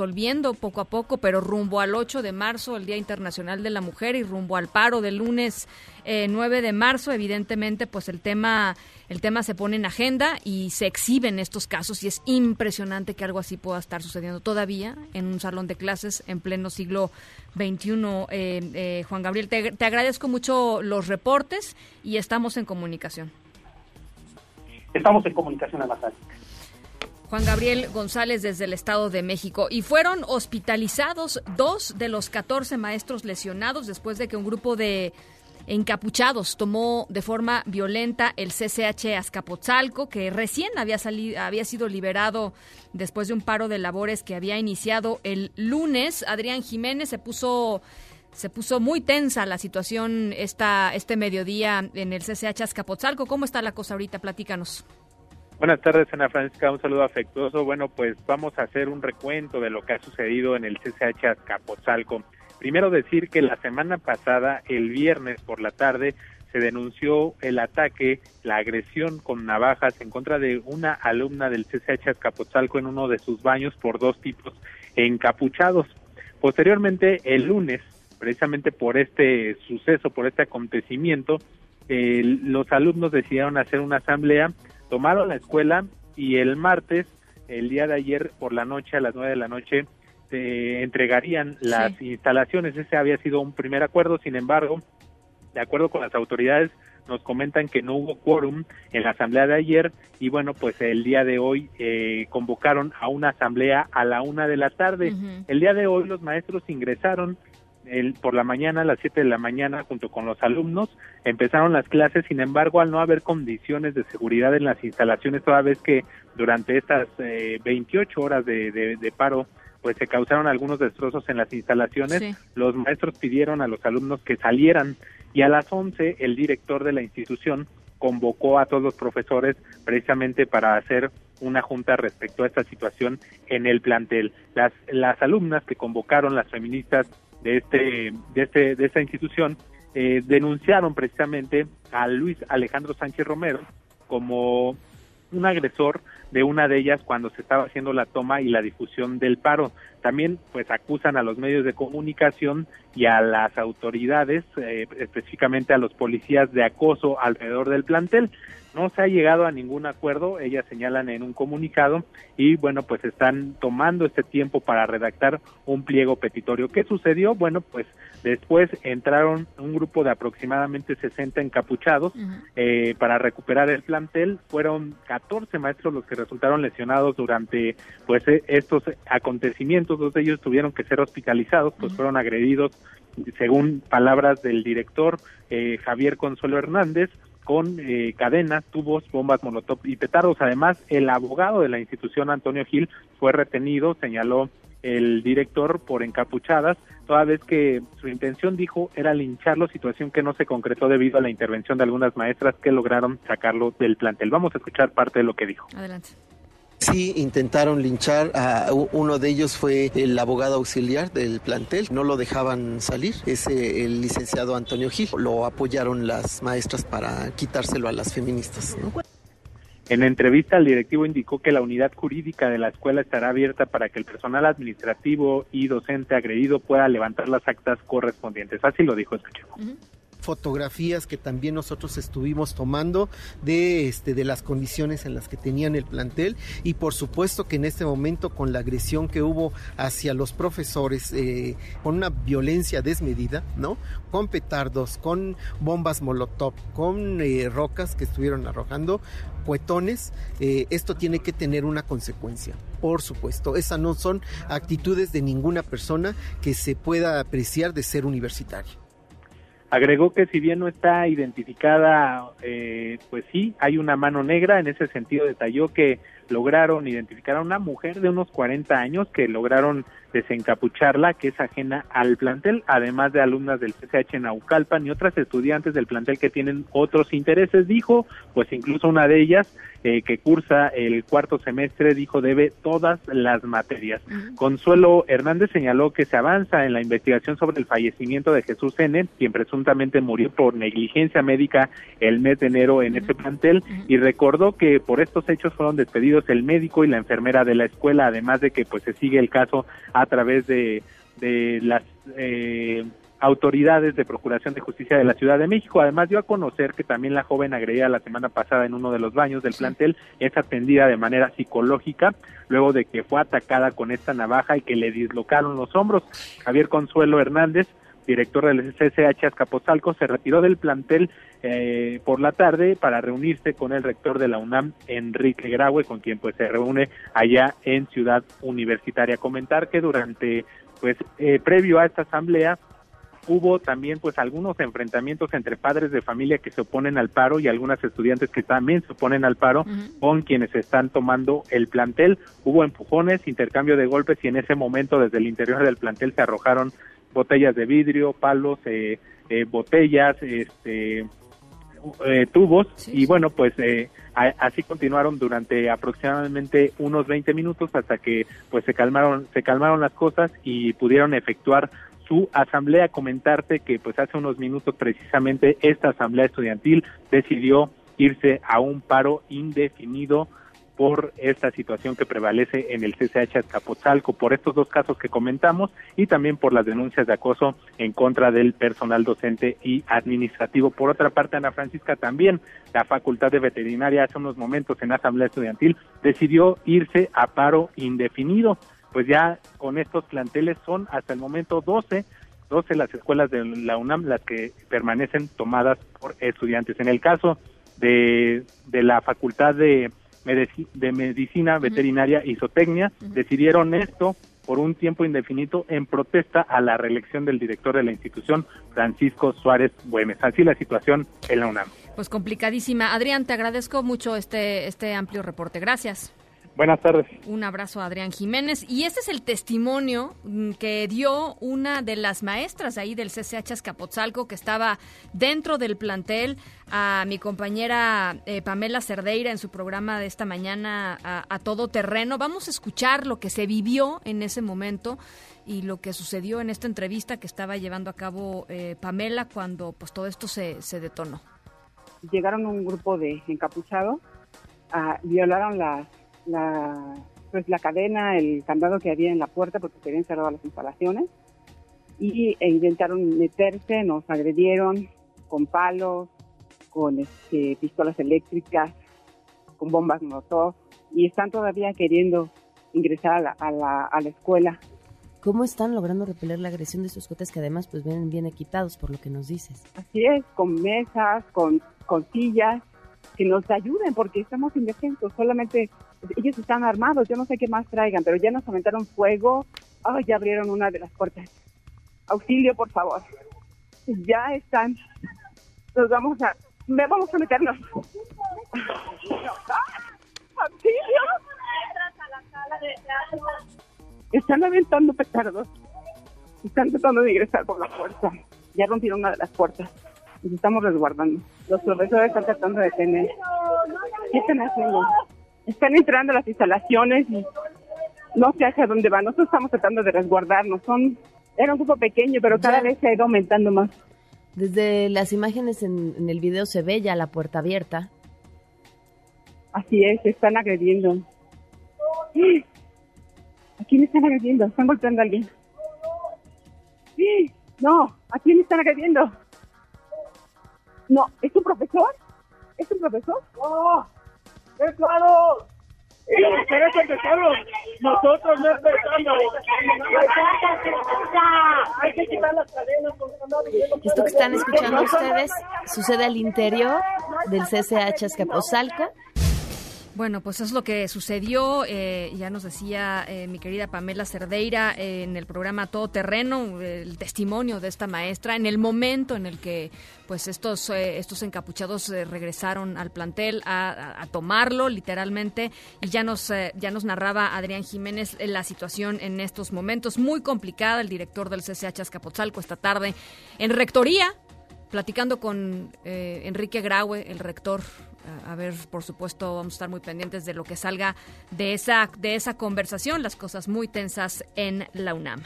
poco a poco, pero rumbo al 8 de marzo, el Día Internacional de la Mujer, y rumbo al paro del lunes 9 de marzo, evidentemente, pues el tema el tema se pone en agenda y se exhiben estos casos y es impresionante que algo así pueda estar sucediendo todavía en un salón de clases en pleno siglo XXI. Eh, eh, Juan Gabriel, te, agradezco mucho los reportes y estamos en comunicación. Estamos en comunicación, la Juan Gabriel González desde el Estado de México. Y fueron hospitalizados dos de los 14 maestros lesionados después de que un grupo de encapuchados tomó de forma violenta el CCH Azcapotzalco, que recién había, salido, había sido liberado después de un paro de labores que había iniciado el lunes. Adrián Jiménez se puso se puso muy tensa la situación esta, este mediodía en el CCH Azcapotzalco. ¿Cómo está la cosa ahorita? Platícanos. Buenas tardes, Ana Francisca. Un saludo afectuoso. Bueno, pues vamos a hacer un recuento de lo que ha sucedido en el CCH Azcapotzalco. Primero decir que la semana pasada, el viernes por la tarde, se denunció el ataque, la agresión con navajas en contra de una alumna del CCH Azcapotzalco en uno de sus baños por dos tipos encapuchados. Posteriormente, el lunes, precisamente por este suceso, por este acontecimiento, los alumnos decidieron hacer una asamblea, tomaron la escuela y el martes, el día de ayer por la noche, a las nueve de la noche, se entregarían las instalaciones. Ese había sido un primer acuerdo, sin embargo, de acuerdo con las autoridades, nos comentan que no hubo quórum en la asamblea de ayer y bueno, pues el día de hoy eh, convocaron a una asamblea a la una de la tarde. El día de hoy los maestros ingresaron el, por la mañana, a las 7 de la mañana, junto con los alumnos, empezaron las clases, sin embargo, al no haber condiciones de seguridad en las instalaciones, toda vez que durante estas eh, 28 horas de, de paro pues se causaron algunos destrozos en las instalaciones. Los maestros pidieron a los alumnos que salieran y a las 11 el director de la institución convocó a todos los profesores precisamente para hacer una junta respecto a esta situación en el plantel. Las, las alumnas que convocaron las feministas de este de este de esta institución eh, denunciaron precisamente a Luis Alejandro Sánchez Romero como un agresor de una de ellas cuando se estaba haciendo la toma y la difusión del paro. También pues acusan a los medios de comunicación y a las autoridades, eh, específicamente a los policías de acoso alrededor del plantel. No se ha llegado a ningún acuerdo, ellas señalan en un comunicado y bueno, pues están tomando este tiempo para redactar un pliego petitorio. ¿Qué sucedió? Bueno, pues después entraron un grupo de aproximadamente 60 encapuchados eh, para recuperar el plantel. Fueron 14 maestros los que resultaron lesionados durante pues e, estos acontecimientos. Dos de ellos tuvieron que ser hospitalizados, pues fueron agredidos según palabras del director eh, Javier Consuelo Hernández con eh, cadenas, tubos, bombas molotov y petardos. Además, el abogado de la institución, Antonio Gil, fue retenido, señaló el director por encapuchadas, toda vez que su intención, dijo, era lincharlo, situación que no se concretó debido a la intervención de algunas maestras que lograron sacarlo del plantel. Vamos a escuchar parte de lo que dijo. Adelante. Sí, intentaron linchar a uno de ellos fue el abogado auxiliar del plantel, no lo dejaban salir, es el licenciado Antonio Gil. Lo apoyaron las maestras para quitárselo a las feministas. En entrevista, el directivo indicó que la unidad jurídica de la escuela estará abierta para que el personal administrativo y docente agredido pueda levantar las actas correspondientes. Así lo dijo, escuchemos fotografías que también nosotros estuvimos tomando de este de las condiciones en las que tenían el plantel. Y por supuesto que en este momento con la agresión que hubo hacia los profesores eh, con una violencia desmedida no con petardos con bombas molotov con eh, rocas que estuvieron arrojando cuetones eh, esto tiene que tener una consecuencia por supuesto. Esas no son actitudes de ninguna persona que se pueda apreciar de ser universitario Agregó que si bien no está identificada, eh, pues sí, hay una mano negra. En ese sentido detalló que lograron identificar a una mujer de unos 40 años que lograron desencapucharla, que es ajena al plantel, además de alumnas del CCH en Naucalpan y otras estudiantes del plantel que tienen otros intereses, dijo, pues incluso una de ellas eh, que cursa el cuarto semestre, dijo, debe todas las materias. Consuelo Hernández señaló que se avanza en la investigación sobre el fallecimiento de Jesús N., quien presuntamente murió por negligencia médica el mes de enero en ese plantel, y recordó que por estos hechos fueron despedidos el médico y la enfermera de la escuela, además de que pues se sigue el caso a través de, de las eh, autoridades de Procuración de Justicia de la Ciudad de México. Además dio a conocer que también la joven agredida la semana pasada en uno de los baños del plantel es atendida de manera psicológica luego de que fue atacada con esta navaja y que le dislocaron los hombros. Javier Consuelo Hernández director del CCH Azcapotzalco, se retiró del plantel eh, por la tarde para reunirse con el rector de la UNAM, Enrique Graue, con quien pues se reúne allá en Ciudad Universitaria. Comentar que durante, pues, eh, previo a esta asamblea, hubo también pues algunos enfrentamientos entre padres de familia que se oponen al paro y algunas estudiantes que también se oponen al paro con quienes están tomando el plantel. Hubo empujones, intercambio de golpes y en ese momento desde el interior del plantel se arrojaron botellas de vidrio, palos, eh, eh, botellas, este, eh, tubos. Y bueno, pues así continuaron durante aproximadamente unos 20 minutos hasta que pues se calmaron se calmaron las cosas y pudieron efectuar su asamblea. Comentarte que pues hace unos minutos precisamente esta asamblea estudiantil decidió irse a un paro indefinido por esta situación que prevalece en el CCH Azcapotzalco, por estos dos casos que comentamos y también por las denuncias de acoso en contra del personal docente y administrativo. Por otra parte, Ana Francisca, también la Facultad de Veterinaria hace unos momentos en Asamblea Estudiantil decidió irse a paro indefinido. Pues ya con estos planteles son hasta el momento 12 12 las escuelas de la UNAM las que permanecen tomadas por estudiantes. En el caso de, de la Facultad de de Medicina Veterinaria y Zootecnia decidieron esto por un tiempo indefinido en protesta a la reelección del director de la institución, Francisco Suárez Güemes. Así la situación en la UNAM. Pues complicadísima. Adrián, te agradezco mucho este, este amplio reporte. Gracias. Buenas tardes. Un abrazo a Adrián Jiménez. Y este es el testimonio mm, que dio una de las maestras ahí del CCH Escapotzalco que estaba dentro del plantel a mi compañera eh, Pamela Cerdeira en su programa de esta mañana a, todo terreno. Vamos a escuchar lo que se vivió en ese momento y lo que sucedió en esta entrevista que estaba llevando a cabo eh, Pamela cuando pues todo esto se, se detonó. Llegaron un grupo de encapuchados, ah, violaron las la, pues la cadena, el candado que había en la puerta porque se habían cerrado las instalaciones y e intentaron meterse, nos agredieron con palos, con este, pistolas eléctricas, con bombas molotov y están todavía queriendo ingresar a la, a la, a la escuela. ¿Cómo están logrando repeler la agresión de estos cotes que además pues vienen bien equipados por lo que nos dices? Así es, con mesas, con, con sillas, que nos ayuden porque estamos indefensos, solamente ellos están armados, yo no sé qué más traigan, pero ya nos aventaron fuego, oh, ya abrieron una de las puertas. Auxilio, por favor. Ya están, nos vamos a, me vamos a meternos. ¡Auxilio! Están aventando petardos. Están tratando de ingresar por la puerta. Ya rompieron una de las puertas. Nos estamos resguardando. Los profesores están tratando de tener. ¿Qué están haciendo? Están entrando a las instalaciones y no sé hacia dónde van. Nosotros estamos tratando de resguardarnos. Son, era un grupo pequeño, pero cada vez se ha ido aumentando más. Desde las imágenes en, el video se ve ya la puerta abierta. Así es, están agrediendo. ¿A quién están agrediendo? Están golpeando a alguien. No, ¿a quién están agrediendo? No, ¿es un profesor? ¿Es un profesor? ¡Oh! ¡Es claro! ¡Ustedes empezaron! ¡Nosotros no empezamos! ¡Hay que quitar las cadenas! Esto que están escuchando ustedes sucede al interior del CCH Escaposalco Bueno, pues es lo que sucedió. Eh, ya nos decía eh, mi querida Pamela Cerdeira eh, en el programa Todo Terreno, el testimonio de esta maestra en el momento en el que pues estos, estos encapuchados regresaron al plantel a, tomarlo literalmente y ya nos, ya nos narraba Adrián Jiménez la situación en estos momentos muy complicada. El director del CCH Azcapotzalco esta tarde en rectoría platicando con Enrique Graue, el rector a ver, por supuesto, vamos a estar muy pendientes de lo que salga de esa, de esa conversación, las cosas muy tensas en la UNAM.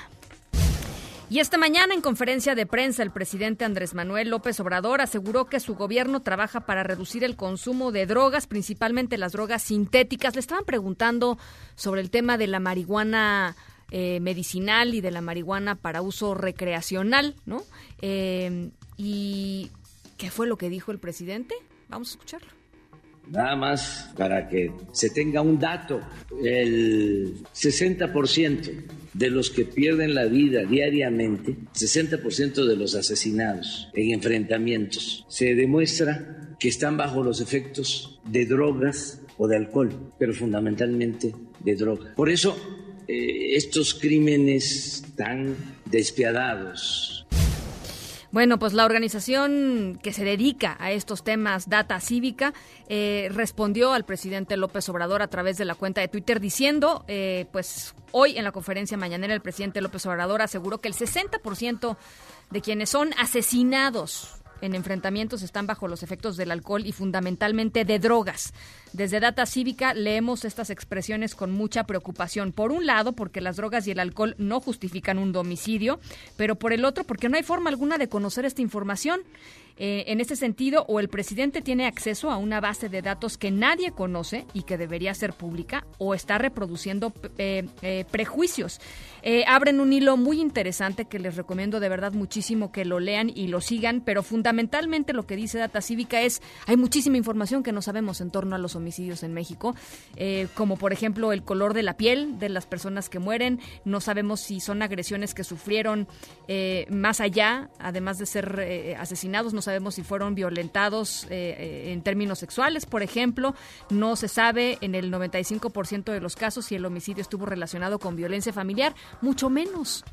Y esta mañana en conferencia de prensa el presidente Andrés Manuel López Obrador aseguró que su gobierno trabaja para reducir el consumo de drogas, principalmente las drogas sintéticas. Le estaban preguntando sobre el tema de la marihuana eh, medicinal y de la marihuana para uso recreacional, ¿no? Eh, ¿Y qué fue lo que dijo el presidente? Vamos a escucharlo. Nada más para que se tenga un dato, el 60% de los que pierden la vida diariamente, 60% de los asesinados en enfrentamientos, se demuestra que están bajo los efectos de drogas o de alcohol, pero fundamentalmente de droga. Por eso, eh, estos crímenes tan despiadados, bueno, pues la organización que se dedica a estos temas, Data Cívica, eh, respondió al presidente López Obrador a través de la cuenta de Twitter diciendo, eh, pues hoy en la conferencia mañanera el presidente López Obrador aseguró que el 60% de quienes son asesinados en enfrentamientos están bajo los efectos del alcohol y fundamentalmente de drogas. Desde Data Cívica leemos estas expresiones con mucha preocupación. Por un lado, porque las drogas y el alcohol no justifican un domicilio, pero por el otro, porque no hay forma alguna de conocer esta información. Eh, en ese sentido, o el presidente tiene acceso a una base de datos que nadie conoce y que debería ser pública, o está reproduciendo eh, eh, prejuicios. abren un hilo muy interesante que les recomiendo de verdad muchísimo que lo lean y lo sigan, pero fundamentalmente lo que dice Data Cívica es, hay muchísima información que no sabemos en torno a los homicidios en México, como por ejemplo el color de la piel de las personas que mueren, no sabemos si son agresiones que sufrieron más allá, además de ser asesinados, no sabemos si fueron violentados eh, eh, en términos sexuales, por ejemplo. No se sabe en el 95% de los casos si el homicidio estuvo relacionado con violencia familiar, mucho menos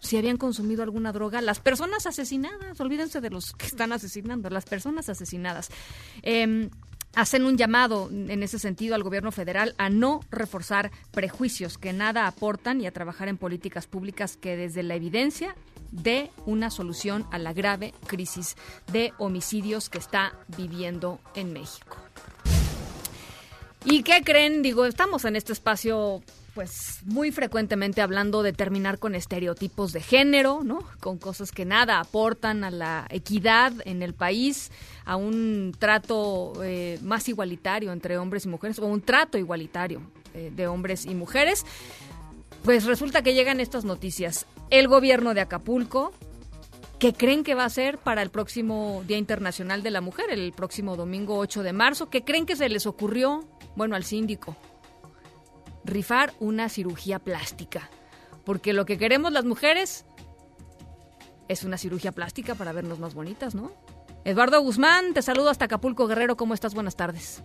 si habían consumido alguna droga. Las personas asesinadas, olvídense de los que están asesinando, las personas asesinadas. Em, hacen un llamado en ese sentido al gobierno federal a no reforzar prejuicios que nada aportan y a trabajar en políticas públicas que desde la evidencia de una solución a la grave crisis de homicidios que está viviendo en México. ¿Y qué creen? Digo, estamos en este espacio pues muy frecuentemente hablando de terminar con estereotipos de género, ¿no? Con cosas que nada aportan a la equidad en el país, a un trato eh, más igualitario entre hombres y mujeres, o un trato igualitario eh, de hombres y mujeres. Pues resulta que llegan estas noticias. El gobierno de Acapulco, ¿qué creen que va a ser para el próximo Día Internacional de la Mujer, el próximo domingo 8 de marzo? ¿Qué creen que se les ocurrió? Bueno, al síndico. Rifar una cirugía plástica. Porque lo que queremos las mujeres es una cirugía plástica para vernos más bonitas, ¿no? Eduardo Guzmán, te saludo hasta Acapulco Guerrero. ¿Cómo estás? Buenas tardes.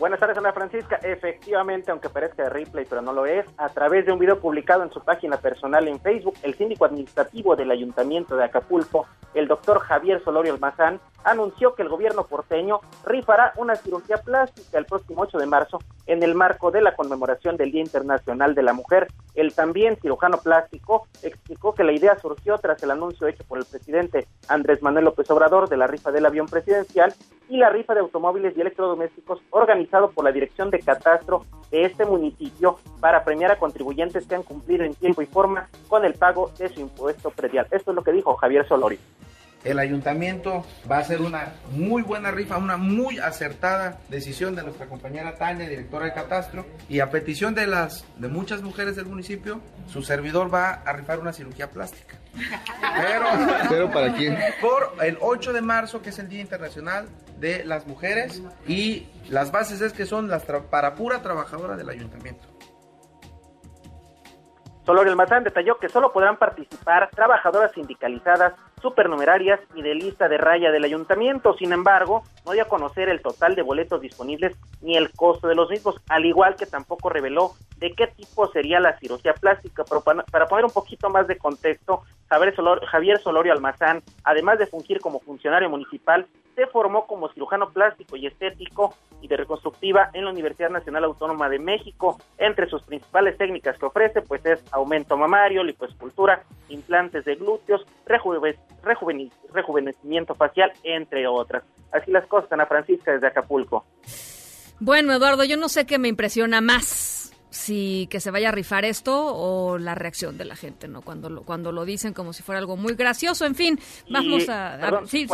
Buenas tardes, Ana Francisca. Efectivamente, aunque parezca de replay, pero no lo es, a través de un video publicado en su página personal en Facebook, el síndico administrativo del Ayuntamiento de Acapulco, el doctor Javier Solorio Almazán, anunció que el gobierno porteño rifará una cirugía plástica el próximo 8 de marzo en el marco de la conmemoración del Día Internacional de la Mujer. El también cirujano plástico explicó que la idea surgió tras el anuncio hecho por el presidente Andrés Manuel López Obrador de la rifa del avión presidencial y la rifa de automóviles y electrodomésticos organizado por la Dirección de Catastro de este municipio para premiar a contribuyentes que han cumplido en tiempo y forma con el pago de su impuesto predial. Esto es lo que dijo Javier Solorio el ayuntamiento va a hacer una muy buena rifa, una muy acertada decisión de nuestra compañera Tania, directora de Catastro, y a petición de las de muchas mujeres del municipio, su servidor va a rifar una cirugía plástica. Pero, ¿Pero para quién? Por el 8 de marzo, que es el Día Internacional de las Mujeres, y las bases es que son las para pura trabajadora del ayuntamiento. Solorio Almazán detalló que solo podrán participar trabajadoras sindicalizadas supernumerarias y de lista de raya del ayuntamiento. Sin embargo, no dio a conocer el total de boletos disponibles ni el costo de los mismos, al igual que tampoco reveló de qué tipo sería la cirugía plástica. Pero para, para poner un poquito más de contexto, Javier Solorio Almazán, además de fungir como funcionario municipal, se formó como cirujano plástico y estético y de reconstructiva en la Universidad Nacional Autónoma de México. Entre sus principales técnicas que ofrece, pues es aumento mamario, lipoescultura, implantes de glúteos, rejuvenecimiento facial, entre otras. Así las cosas, Ana Francisca, desde Acapulco. Bueno, Eduardo, yo no sé qué me impresiona más si que se vaya a rifar esto o la reacción de la gente, ¿no? Cuando lo, cuando lo dicen como si fuera algo muy gracioso, en fin, vamos a... sí,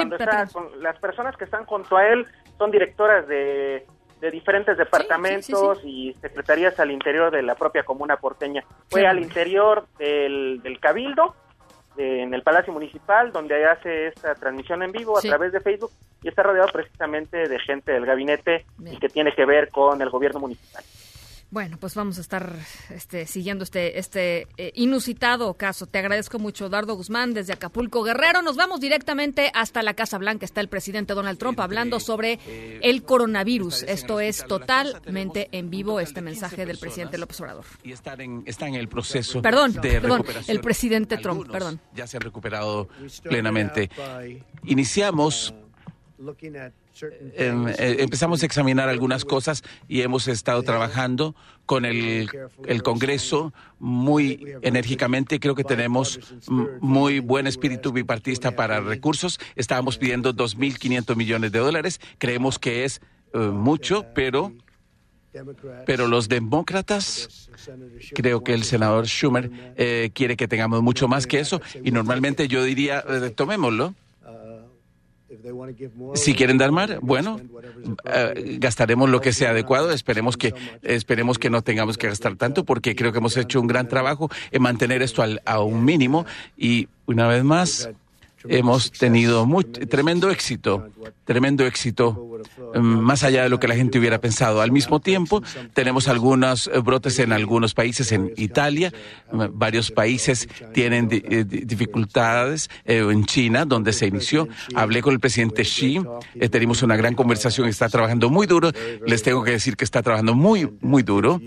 las personas que están junto a él son directoras de, de diferentes departamentos y secretarías al interior de la propia comuna porteña. Fue al interior del, del Cabildo, en el Palacio Municipal, donde hace esta transmisión en vivo a través de Facebook y está rodeado precisamente de gente del gabinete y que tiene que ver con el gobierno municipal. Bueno, pues vamos a estar este, siguiendo este, este eh, inusitado caso. Te agradezco mucho, Eduardo Guzmán, desde Acapulco Guerrero. Nos vamos directamente hasta la Casa Blanca. Está el presidente Donald Trump hablando sobre eh, el coronavirus. Esto es totalmente en vivo este mensaje del presidente López Obrador. Y están en, está en el proceso perdón, de perdón, el presidente Trump, perdón. Ya se han recuperado plenamente. Iniciamos eh, empezamos a examinar algunas cosas y hemos estado trabajando con el, el Congreso muy enérgicamente. Creo que tenemos muy buen espíritu bipartista para recursos. Estábamos pidiendo 2.500 millones de dólares. Creemos que es eh, mucho, pero pero los demócratas, creo que el senador Schumer eh, quiere que tengamos mucho más que eso y normalmente yo diría, tomémoslo. Si quieren dar más, bueno, eh, gastaremos lo que sea adecuado. Esperemos que esperemos que no tengamos que gastar tanto, porque creo que hemos hecho un gran trabajo en mantener esto al, a un mínimo. Y una vez más, hemos tenido tremendo éxito, tremendo éxito, mm, más allá de lo que la gente hubiera pensado. Al mismo tiempo, tenemos algunos eh, brotes en algunos países, en Italia, mm, varios países tienen eh, dificultades, eh, en China, donde se inició. Hablé con el presidente Xi, tenemos una gran conversación, está trabajando muy duro. Les tengo que decir que está trabajando muy, muy duro.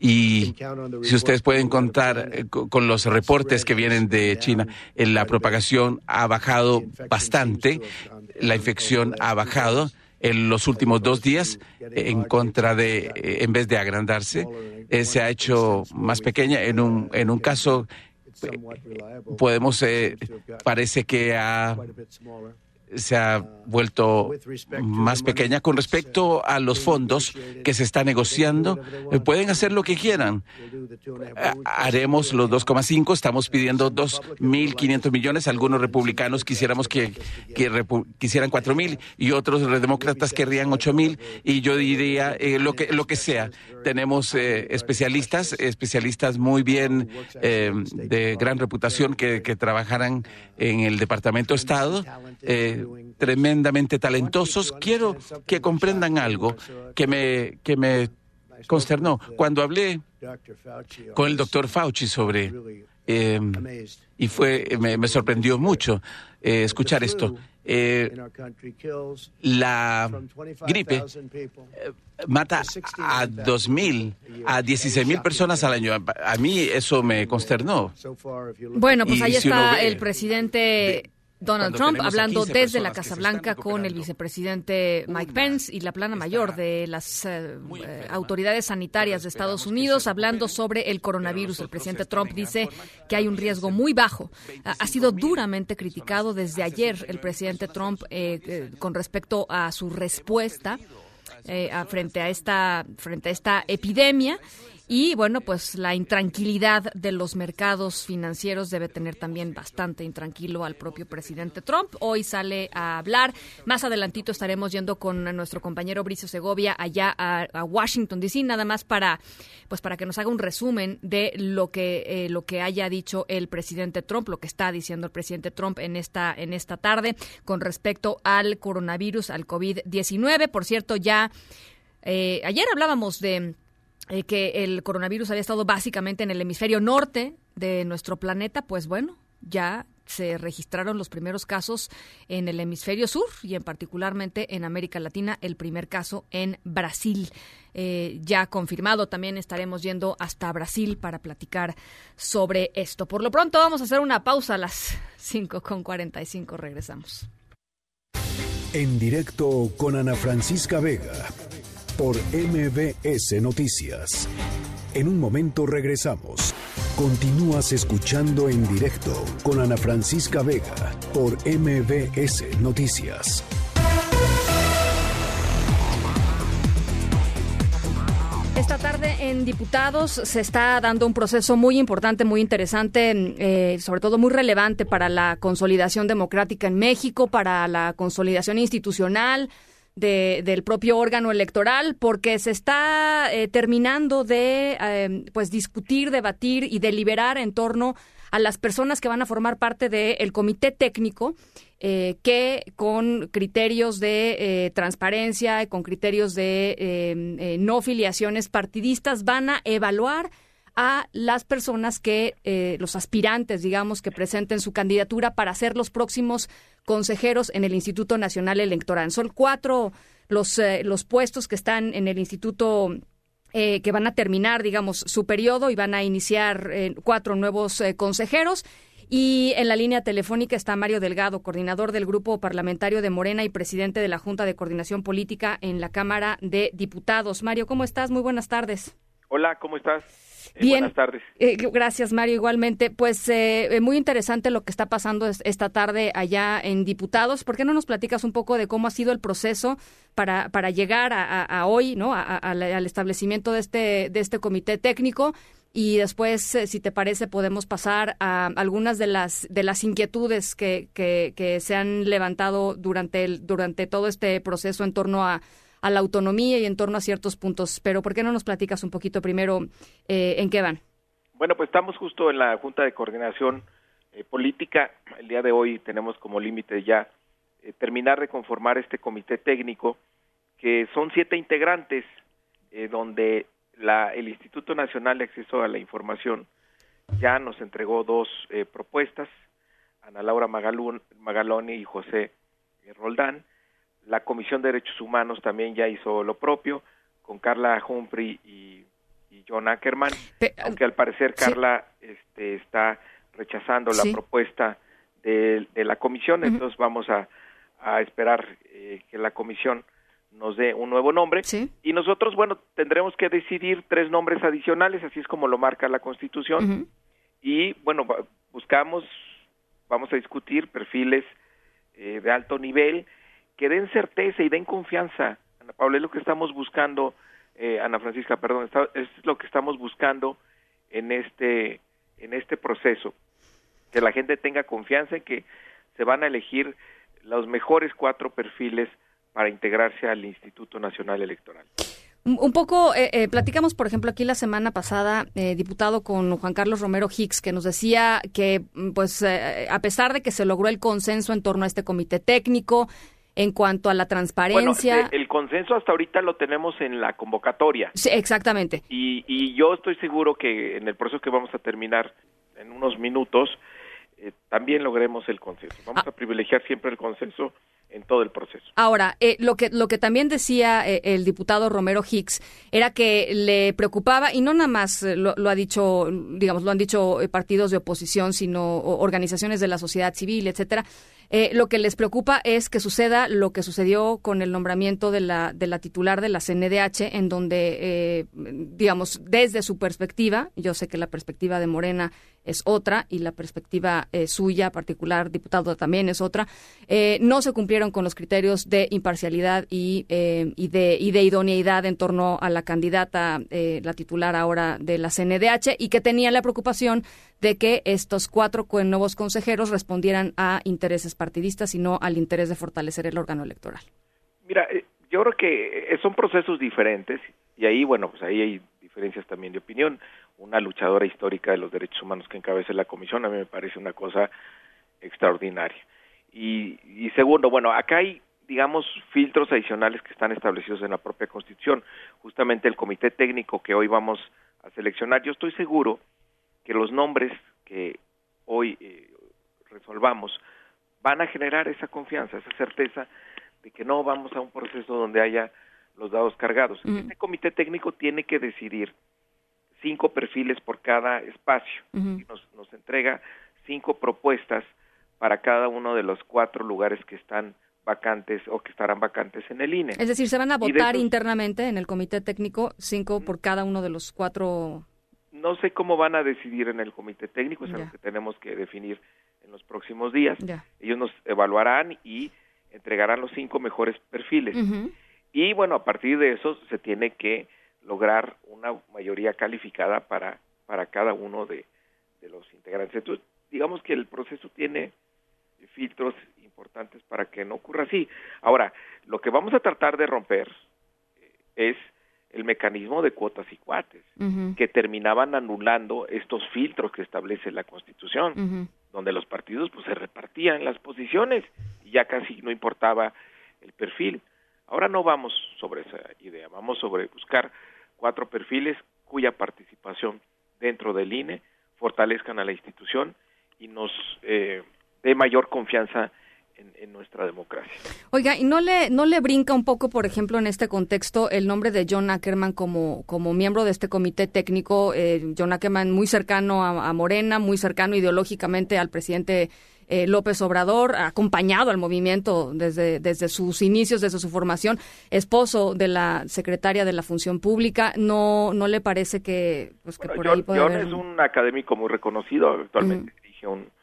Y si ustedes pueden contar eh, con los reportes que vienen de China, eh, la propagación ha bajado bastante, la infección ha bajado en los últimos dos días en contra de, eh, en vez de agrandarse, se ha hecho más pequeña. En un, en un caso, podemos, parece que ha se ha vuelto más pequeña con respecto a los fondos que se está negociando. Eh, pueden hacer lo que quieran. Haremos los 2,5, estamos pidiendo 2.500 millones. Algunos republicanos quisiéramos que, que quisieran 4.000 y otros demócratas querrían 8.000 y yo diría eh, lo que lo que sea. Tenemos eh, especialistas, especialistas muy bien de gran reputación que, que trabajarán en el Departamento de Estado tremendamente talentosos. Quiero que comprendan algo que me, que me consternó. Cuando hablé con el doctor Fauci sobre... Em, y fue me, sorprendió mucho eh, escuchar esto. Eh, la gripe eh, mata a 2.000, a 16.000 personas al año. A mí eso me consternó. Bueno, pues ahí está el presidente Donald Trump hablando desde la Casa Blanca con el vicepresidente Mike Pence y la plana mayor de las eh, eh, autoridades sanitarias de Estados Unidos hablando sobre el coronavirus. El presidente Trump dice que hay un riesgo muy bajo. Ha sido duramente criticado desde ayer el presidente Trump eh, con respecto a su respuesta frente a esta frente a esta epidemia y bueno, pues la intranquilidad de los mercados financieros debe tener también bastante intranquilo al propio presidente Trump. Hoy sale a hablar. Más adelantito estaremos yendo con nuestro compañero Bricio Segovia allá a, Washington DC, nada más para pues para que nos haga un resumen de lo que eh, lo que haya dicho el presidente Trump, lo que está diciendo el presidente Trump en esta en esta tarde con respecto al coronavirus, al COVID-19. Por cierto, ya eh, ayer hablábamos de eh, que el coronavirus había estado básicamente en el hemisferio norte de nuestro planeta, pues bueno, ya se registraron los primeros casos en el hemisferio sur y en particularmente en América Latina, el primer caso en Brasil. Eh, ya confirmado, también estaremos yendo hasta Brasil para platicar sobre esto. Por lo pronto vamos a hacer una pausa a las 5.45, regresamos. En directo con Ana Francisca Vega por MBS Noticias. En un momento regresamos. Continúas escuchando en directo con Ana Francisca Vega por MBS Noticias. Esta tarde en Diputados se está dando un proceso muy importante, muy interesante, eh, sobre todo muy relevante para la consolidación democrática en México, para la consolidación institucional del propio órgano electoral, porque se está eh, terminando de eh, pues discutir, debatir y deliberar en torno a las personas que van a formar parte del comité técnico eh, que con criterios de eh, transparencia y con criterios de eh, no filiaciones partidistas van a evaluar a las personas que, los aspirantes, digamos, que presenten su candidatura para ser los próximos consejeros en el Instituto Nacional Electoral. Son cuatro los, los puestos que están en el Instituto que van a terminar, digamos, su periodo y van a iniciar cuatro nuevos consejeros. Y en la línea telefónica está Mario Delgado, coordinador del Grupo Parlamentario de Morena y presidente de la Junta de Coordinación Política en la Cámara de Diputados. Mario, ¿cómo estás? Muy buenas tardes. Hola, ¿cómo estás? Eh, Bien. buenas tardes. Eh, gracias, Mario. Igualmente, pues eh, muy interesante lo que está pasando esta tarde allá en Diputados. ¿Por qué no nos platicas un poco de cómo ha sido el proceso para, para llegar a, hoy, ¿no? al establecimiento de este, de este comité técnico y después, eh, si te parece, podemos pasar a algunas de las de las inquietudes que, que, se han levantado durante el, durante todo este proceso en torno a, a, la autonomía y en torno a ciertos puntos. Pero ¿por qué no nos platicas un poquito primero eh, en qué van? Bueno, pues estamos justo en la Junta de Coordinación eh, Política. El día de hoy tenemos como límite ya terminar de conformar este comité técnico, que son siete integrantes, donde el Instituto Nacional de Acceso a la Información ya nos entregó dos eh, propuestas, Ana Laura Magalón, Magaloni y José eh, Roldán. La Comisión de Derechos Humanos también ya hizo lo propio, con Carla Humphrey y, John Ackerman, aunque al parecer Carla este, está rechazando la propuesta de, la comisión, entonces vamos a, esperar eh, que la comisión nos dé un nuevo nombre. Y nosotros, bueno, tendremos que decidir tres nombres adicionales, así es como lo marca la Constitución. Y bueno, buscamos, vamos a discutir perfiles eh, de alto nivel que den certeza y den confianza. Ana Paula, es lo que estamos buscando, eh, Ana Francisca, perdón, es lo que estamos buscando en este, en este proceso. Que la gente tenga confianza en que se van a elegir los mejores cuatro perfiles para integrarse al Instituto Nacional Electoral. Un poco, eh, eh, platicamos, por ejemplo, aquí la semana pasada, eh, diputado con Juan Carlos Romero Hicks, que nos decía que, mm, pues, a pesar de que se logró el consenso en torno a este comité técnico, en cuanto a la transparencia. Bueno, el consenso hasta ahorita lo tenemos en la convocatoria. Sí, exactamente. Y, y yo estoy seguro que en el proceso que vamos a terminar en unos minutos, también logremos el consenso. Vamos ah. a privilegiar siempre el consenso en todo el proceso. Ahora, eh, lo que lo que también decía eh, el diputado Romero Hicks era que le preocupaba y no nada más eh, lo, ha dicho, digamos, lo han dicho partidos de oposición, sino organizaciones de la sociedad civil, etcétera. lo que les preocupa es que suceda lo que sucedió con el nombramiento de la, de la titular de la CNDH, en donde, digamos, desde su perspectiva, yo sé que la perspectiva de Morena es otra y la perspectiva suya, particular, diputado, también es otra, no se cumplieron con los criterios de imparcialidad y, eh, y, de, y de idoneidad en torno a la candidata, eh, la titular ahora de la CNDH, y que tenía la preocupación de que estos cuatro nuevos consejeros respondieran a intereses partidistas y no al interés de fortalecer el órgano electoral. Mira, eh, yo creo que son procesos diferentes y ahí, bueno, pues ahí hay diferencias también de opinión. Una luchadora histórica de los derechos humanos que encabece la comisión a mí me parece una cosa extraordinaria. Y, segundo, bueno, acá hay, digamos, filtros adicionales que están establecidos en la propia Constitución. Justamente el comité técnico que hoy vamos a seleccionar, yo estoy seguro que los nombres que hoy eh, resolvamos, van a generar esa confianza, esa certeza de que no vamos a un proceso donde haya los dados cargados. Este comité técnico tiene que decidir cinco perfiles por cada espacio y nos, nos entrega cinco propuestas para cada uno de los cuatro lugares que están vacantes o que estarán vacantes en el INE. Es decir, se van a votar internamente en el comité técnico, cinco por cada uno de los cuatro. No sé cómo van a decidir en el comité técnico, es algo que tenemos que definir en los próximos días. Ellos nos evaluarán y entregarán los cinco mejores perfiles. Y bueno, a partir de eso se tiene que lograr una mayoría calificada para, para cada uno de, de los integrantes. Entonces, digamos que el proceso tiene filtros importantes para que no ocurra así. Ahora, lo que vamos a tratar de romper eh, es el mecanismo de cuotas y cuates, que terminaban anulando estos filtros que establece la Constitución, donde los partidos pues se repartían las posiciones y ya casi no importaba el perfil. Ahora no vamos sobre esa idea, vamos sobre buscar cuatro perfiles cuya participación dentro del INE fortalezcan a la institución y nos eh, dé mayor confianza en, nuestra democracia. Oiga, ¿y no le, no le brinca un poco, por ejemplo, en este contexto, el nombre de John Ackerman como, como miembro de este comité técnico? Eh, John Ackerman muy cercano a, Morena, muy cercano ideológicamente al presidente eh, López Obrador, acompañado al movimiento desde, desde sus inicios, desde su formación, esposo de la secretaria de la Función Pública. ¿No, no le parece que, pues, que por ahí puede John es un académico muy reconocido, actualmente dirige un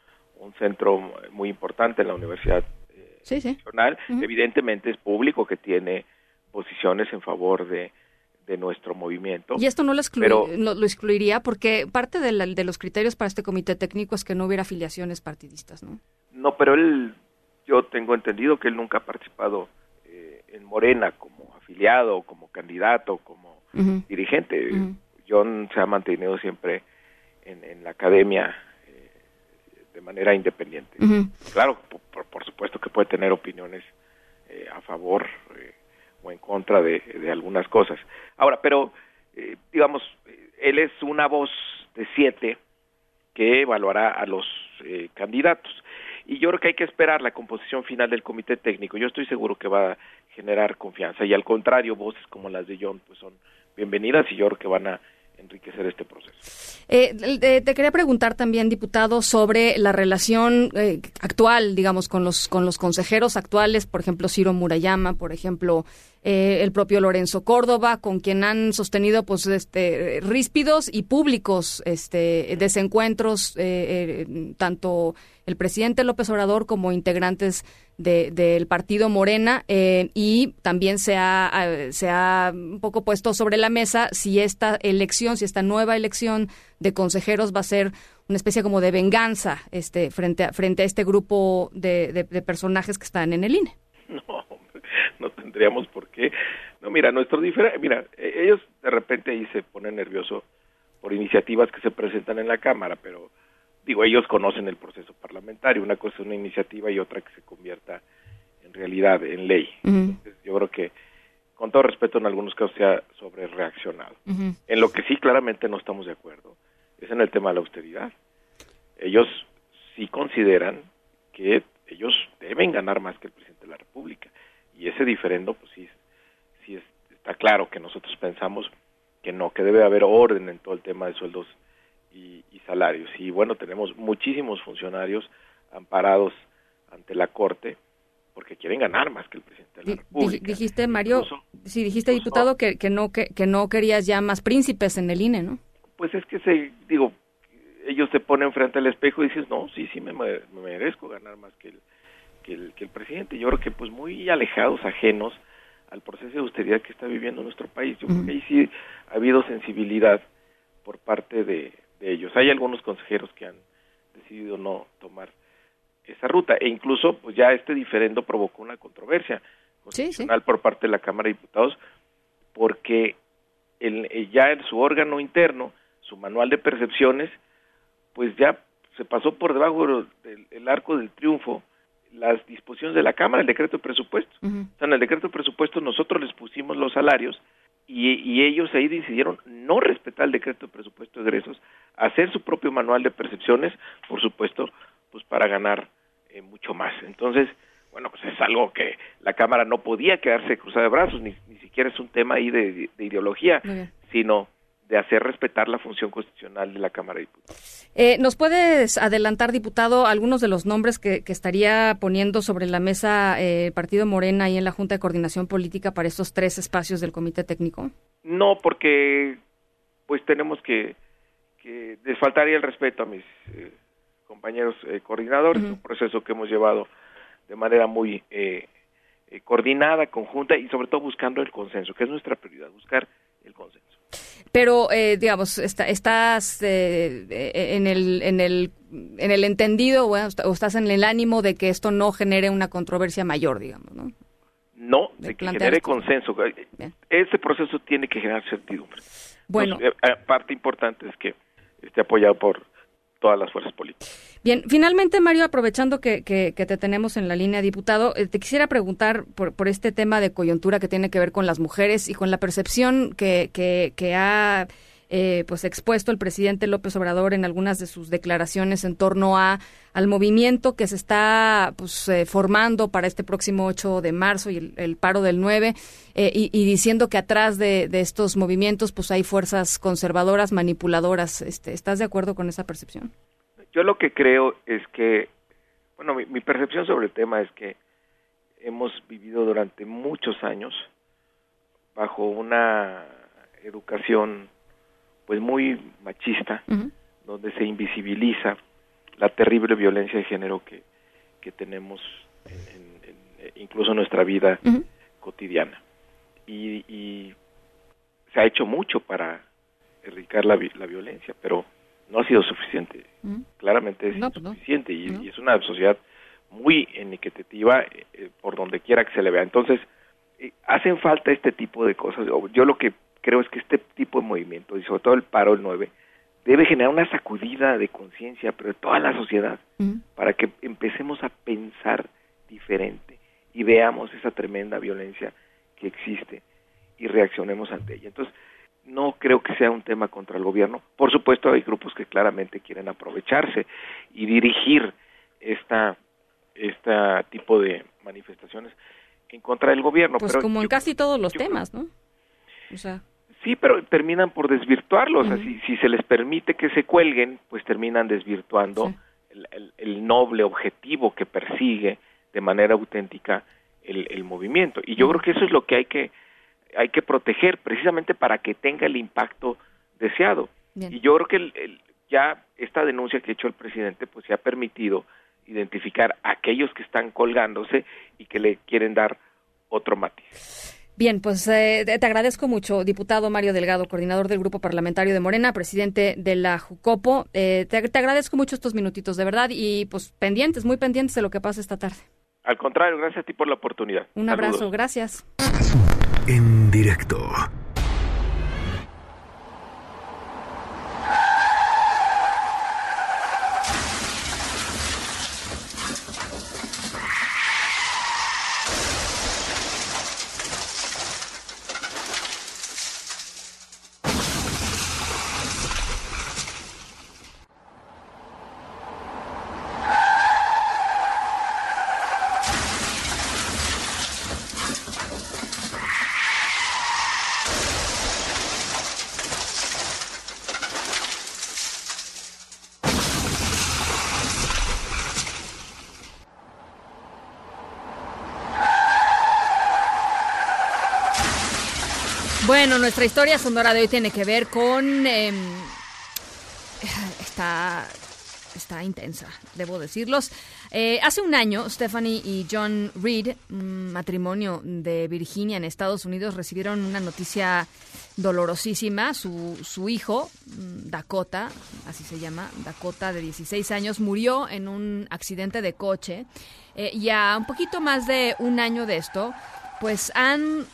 un centro muy importante en la Universidad Nacional. Evidentemente es público que tiene posiciones en favor de, de nuestro movimiento. Y esto no lo, lo excluiría porque parte de, de, los criterios para este comité técnico es que no hubiera afiliaciones partidistas, ¿no? No, pero él, yo tengo entendido que él nunca ha participado eh, en Morena como afiliado, como candidato, como dirigente. John se ha mantenido siempre en, en la academia de manera independiente. Claro, por, supuesto que puede tener opiniones eh, a favor eh, o en contra de, algunas cosas. Ahora, pero eh, digamos, él es una voz de siete que evaluará a los candidatos. Y yo creo que hay que esperar la composición final del comité técnico. Yo estoy seguro que va a generar confianza. Y al contrario, voces como las de John pues son bienvenidas y yo creo que van a enriquecer este proceso. Eh, te quería preguntar también, diputado, sobre la relación eh, actual, digamos, con los con los consejeros actuales, por ejemplo, Ciro Murayama, por ejemplo, eh, el propio Lorenzo Córdoba, con quien han sostenido, pues, este, ríspidos y públicos, este, desencuentros, tanto el presidente López Obrador como integrantes del partido Morena eh, y también se ha, se ha un poco puesto sobre la mesa si esta elección, si esta nueva elección de consejeros va a ser una especie como de venganza este, frente, a, frente a este grupo de, de, personajes que están en el INE. No, no tendríamos por qué. No, mira, nuestro mira, e-, ellos de repente ahí se ponen nerviosos por iniciativas que se presentan en la Cámara, pero digo, ellos conocen el proceso parlamentario, una cosa es una iniciativa y otra que se convierta en realidad, en ley. yo creo que, con todo respeto, en algunos casos se ha sobre reaccionado. En lo que sí claramente no estamos de acuerdo es en el tema de la austeridad. Ellos sí consideran que ellos deben ganar más que el presidente de la República. Y ese diferendo, pues sí, sí está claro que nosotros pensamos que no, que debe haber orden en todo el tema de sueldos y, salarios. Y bueno, tenemos muchísimos funcionarios amparados ante la Corte porque quieren ganar más que el presidente de la República. Dijiste, Mario, sí, dijiste, diputado, que, que, no, que, que no querías ya más príncipes en el INE, ¿no? Pues es que, se digo, ellos se ponen frente al espejo y dices, no, sí, sí, me, merezco ganar más que el, que el, que el presidente. Yo creo que pues muy alejados, ajenos al proceso de austeridad que está viviendo nuestro país. Yo creo que ahí sí ha habido sensibilidad por parte de, de ellos. Hay algunos consejeros que han decidido no tomar esa ruta e incluso pues ya este diferendo provocó una controversia constitucional por parte de la Cámara de Diputados porque el, eh, ya en su órgano interno, su manual de percepciones, pues ya se pasó por debajo del arco del triunfo las disposiciones de la Cámara, el decreto de presupuesto. en el decreto de presupuesto nosotros les pusimos los salarios y, ellos ahí decidieron no respetar el decreto de presupuesto de egresos, hacer su propio manual de percepciones, por supuesto, pues para ganar eh, mucho más. Entonces, bueno, pues es algo que la Cámara no podía quedarse cruzada de brazos, ni, ni siquiera es un tema ahí de, de ideología, sino de hacer respetar la función constitucional de la Cámara de Diputados. Eh, ¿Nos puedes adelantar, diputado, algunos de los nombres que, que estaría poniendo sobre la mesa el eh, Partido Morena y en la Junta de Coordinación Política para estos tres espacios del Comité Técnico? No, porque pues tenemos que, que les faltaría el respeto a mis eh, compañeros eh, coordinadores, uh -huh. un proceso que hemos llevado de manera muy eh, coordinada, conjunta y sobre todo buscando el consenso, que es nuestra prioridad, buscar el consenso. Pero, eh, digamos, está, estás eh, en, el, en, el, en el entendido bueno, o estás en el ánimo de que esto no genere una controversia mayor, digamos, ¿no? No, de, de que genere consenso. Bien. Ese proceso tiene que generar certidumbre. Bueno. Eh, parte importante es que esté apoyado por todas las fuerzas políticas. Bien, finalmente, Mario, aprovechando que, que, que te tenemos en la línea, diputado, eh, te quisiera preguntar por, este tema de coyuntura que tiene que ver con las mujeres y con la percepción que, que ha eh, pues expuesto el presidente López Obrador en algunas de sus declaraciones en torno a al movimiento que se está pues eh, formando para este próximo 8 de marzo y el, paro del 9 eh, y, diciendo que atrás de, estos movimientos pues hay fuerzas conservadoras manipuladoras. Este estás de acuerdo con esa percepción yo lo que creo es que bueno mi percepción sobre el tema es que hemos vivido durante muchos años bajo una educación pues muy machista, uh -huh. donde se invisibiliza la terrible violencia de género que, que tenemos en, en, en, incluso en nuestra vida uh -huh. cotidiana. Y, y, se ha hecho mucho para erradicar la, la, violencia, pero no ha sido suficiente. Uh -huh. Claramente es no, insuficiente pues no. y, y, es una sociedad muy iniquitativa eh, por donde quiera que se le vea. Entonces, eh, hacen falta este tipo de cosas. Yo lo que creo es que este tipo de movimiento, y sobre todo el paro el 9, debe generar una sacudida de conciencia, pero de toda la sociedad, uh -huh. para que empecemos a pensar diferente y veamos esa tremenda violencia que existe y reaccionemos ante ella. Entonces, no creo que sea un tema contra el gobierno. Por supuesto, hay grupos que claramente quieren aprovecharse y dirigir esta este tipo de manifestaciones en contra del gobierno. Pues pero como en casi todos los temas, ¿no? O sea, Sí, pero terminan por desvirtuarlo. Uh -huh. O sea, si, si, se les permite que se cuelguen, pues terminan desvirtuando sí. el, el, el, noble objetivo que persigue de manera auténtica el, el movimiento. Y yo uh -huh. creo que eso es lo que hay que hay que proteger precisamente para que tenga el impacto deseado. Bien. Y yo creo que el, ya esta denuncia que ha hecho el presidente pues se ha permitido identificar a aquellos que están colgándose y que le quieren dar otro matiz. Bien, pues eh, te agradezco mucho, diputado Mario Delgado, coordinador del Grupo Parlamentario de Morena, presidente de la Jucopo. Eh, te, te, agradezco mucho estos minutitos, de verdad, y pues pendientes, muy pendientes de lo que pasa esta tarde. Al contrario, gracias a ti por la oportunidad. Un Saludos. abrazo, gracias. En directo. Bueno, nuestra historia sonora de hoy tiene que ver con... Está, está intensa, debo decirlos. Eh, hace un año, Stephanie y John Reed, matrimonio de Virginia en Estados Unidos, recibieron una noticia dolorosísima. Su, su hijo, mm, Dakota, así se llama, Dakota de 16 años, murió en un accidente de coche. Eh, y a un poquito más de un año de esto, pues han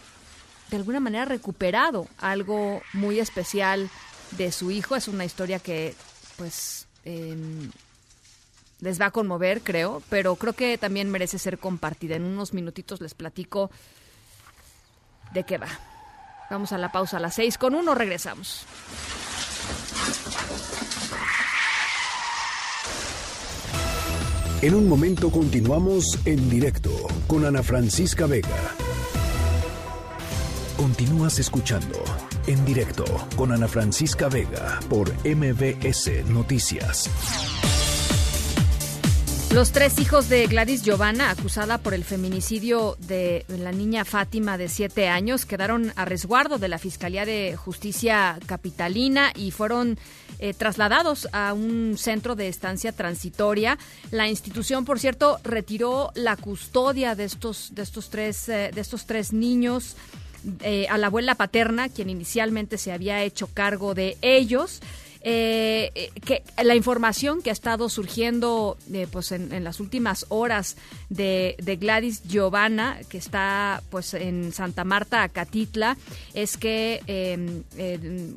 de alguna manera recuperado algo muy especial de su hijo. Es una historia que, pues, eh, les va a conmover, creo, pero creo que también merece ser compartida. En unos minutitos les platico de qué va. Vamos a la pausa a las seis con uno, regresamos. En un momento continuamos en directo con Ana Francisca Vega. Continúas escuchando en directo con Ana Francisca Vega por MBS Noticias. Los tres hijos de Gladys Giovanna, acusada por el feminicidio de la niña Fátima de siete años, quedaron a resguardo de la Fiscalía de Justicia Capitalina y fueron eh, trasladados a un centro de estancia transitoria. La institución, por cierto, retiró la custodia de estos, de estos, tres, eh, de estos tres niños. Eh, a la abuela paterna, quien inicialmente se había hecho cargo de ellos. Eh, eh, que la información que ha estado surgiendo eh, pues en, las últimas horas de, Gladys Giovanna, que está pues en Santa Marta, Acatitla, es que em,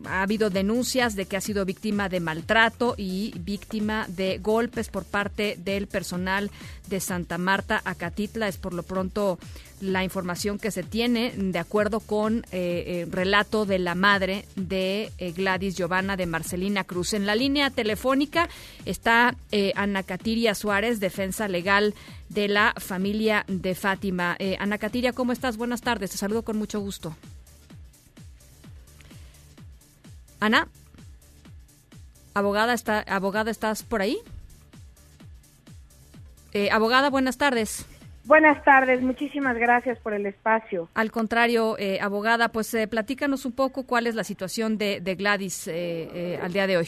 ha habido denuncias de que ha sido víctima de maltrato y víctima de golpes por parte del personal de Santa Marta, Acatitla. Es por lo pronto la información que se tiene de acuerdo con eh, el relato de la madre de eh, Gladys Giovanna de Marcelina Cruz. En la línea telefónica está eh, Ana Catiria Suárez, defensa legal de la familia de Fátima. Ana Catiria, ¿cómo estás? Buenas tardes, te saludo con mucho gusto. Ana, abogada, está, abogada, ¿estás por ahí? abogada, buenas tardes. Buenas tardes, muchísimas gracias por el espacio. Al contrario, eh, abogada, pues eh, platícanos un poco cuál es la situación de, Gladys eh, al día de hoy.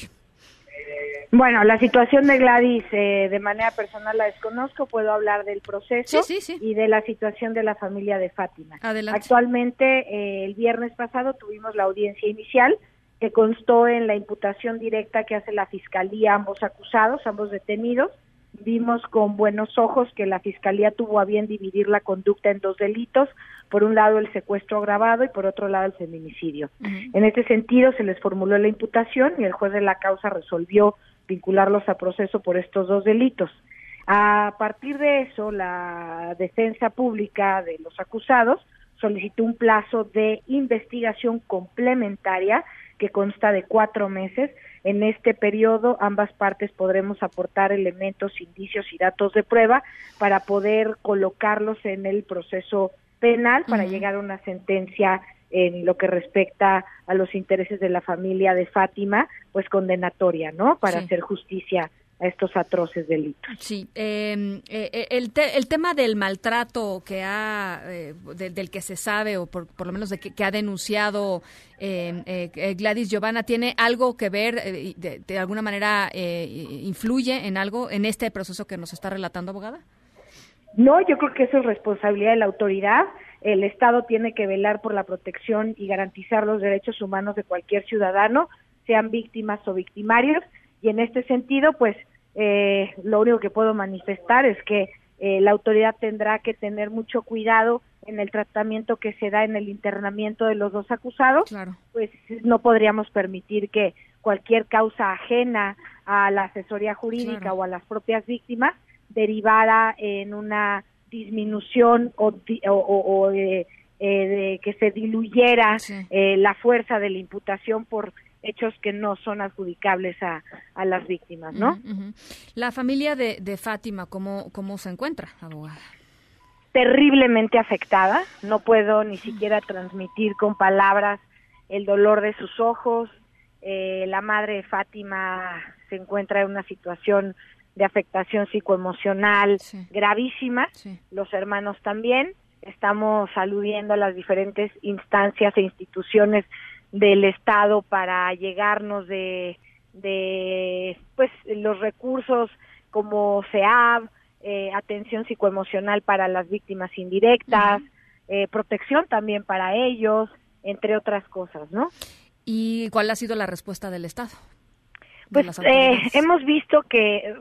Bueno, la situación de Gladys de manera personal la desconozco, puedo hablar del proceso y de la situación de la familia de Fátima. Actualmente, el viernes pasado tuvimos la audiencia inicial que constó en la imputación directa que hace la Fiscalía a ambos acusados, ambos detenidos, vimos con buenos ojos que la Fiscalía tuvo a bien dividir la conducta en dos delitos, por un lado el secuestro agravado y por otro lado el feminicidio. En este sentido se les formuló la imputación y el juez de la causa resolvió vincularlos a proceso por estos dos delitos. A partir de eso, la defensa pública de los acusados solicitó un plazo de investigación complementaria que consta de cuatro meses en este periodo ambas partes podremos aportar elementos, indicios y datos de prueba para poder colocarlos en el proceso penal para llegar a una sentencia en lo que respecta a los intereses de la familia de Fátima, pues condenatoria, ¿no? Para hacer justicia a estos atroces delitos. Sí, em, eh, eh, el, el, tema del maltrato que ha, eh, del que se sabe, o por, por lo menos de que, ha denunciado em, Gladys Giovanna, ¿tiene algo que ver, de, de, alguna manera influye en algo en este proceso que nos está relatando, abogada? No, yo creo que eso es responsabilidad de la autoridad. El Estado tiene que velar por la protección y garantizar los derechos humanos de cualquier ciudadano, sean víctimas o victimarios y en este sentido, pues eh, lo único que puedo manifestar es que eh, la autoridad tendrá que tener mucho cuidado en el tratamiento que se da en el internamiento de los dos acusados, pues no podríamos permitir que cualquier causa ajena a la asesoría jurídica o a las propias víctimas derivara en una disminución o, o, eh, de que se diluyera la fuerza de la imputación por hechos que no son adjudicables a, las víctimas, ¿no? La familia de, de Fátima, ¿cómo, ¿cómo se encuentra, abogada? Terriblemente afectada, no puedo ni siquiera transmitir con palabras el dolor de sus ojos. Eh, la madre de Fátima se encuentra en una situación de afectación psicoemocional gravísima, los hermanos también. Estamos aludiendo a las diferentes instancias e instituciones del Estado para llegarnos de, de pues los recursos como SEAB, eh, atención psicoemocional para las víctimas indirectas, eh, protección también para ellos, entre otras cosas, ¿no? ¿Y cuál ha sido la respuesta del Estado? Pues eh, hemos visto que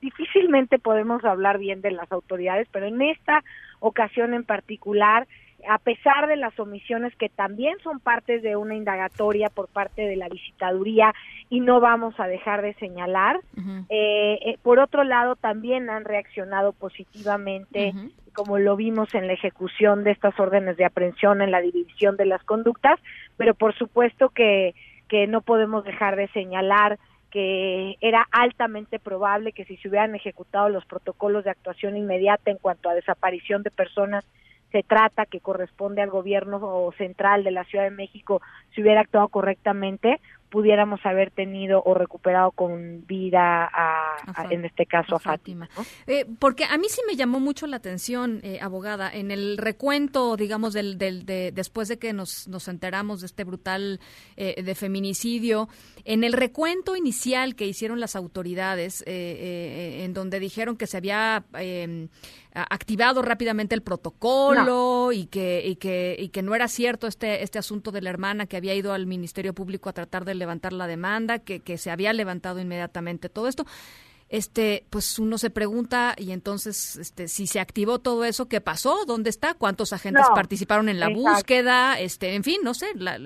difícilmente podemos hablar bien de las autoridades, pero en esta ocasión en particular a pesar de las omisiones que también son parte de una indagatoria por parte de la visitaduría y no vamos a dejar de señalar. Eh, eh, por otro lado, también han reaccionado positivamente, como lo vimos en la ejecución de estas órdenes de aprehensión, en la división de las conductas, pero por supuesto que, que no podemos dejar de señalar que era altamente probable que si se hubieran ejecutado los protocolos de actuación inmediata en cuanto a desaparición de personas se trata, que corresponde al gobierno central de la Ciudad de México, si hubiera actuado correctamente, pudiéramos haber tenido o recuperado con vida a, en este caso a, Fátima. Eh, porque a mí sí me llamó mucho la atención, eh, abogada, en el recuento, digamos, del, del de, después de que nos, nos enteramos de este brutal eh, de feminicidio, en el recuento inicial que hicieron las autoridades, en donde dijeron que se había em, activado rápidamente el protocolo y que y que y que no era cierto este este asunto de la hermana que había ido al Ministerio Público a tratar de levantar la demanda, que, que se había levantado inmediatamente todo esto. Este, pues uno se pregunta y entonces, este, si se activó todo eso, ¿qué pasó? ¿Dónde está? ¿Cuántos agentes participaron en la búsqueda? Este, en fin, no sé, la,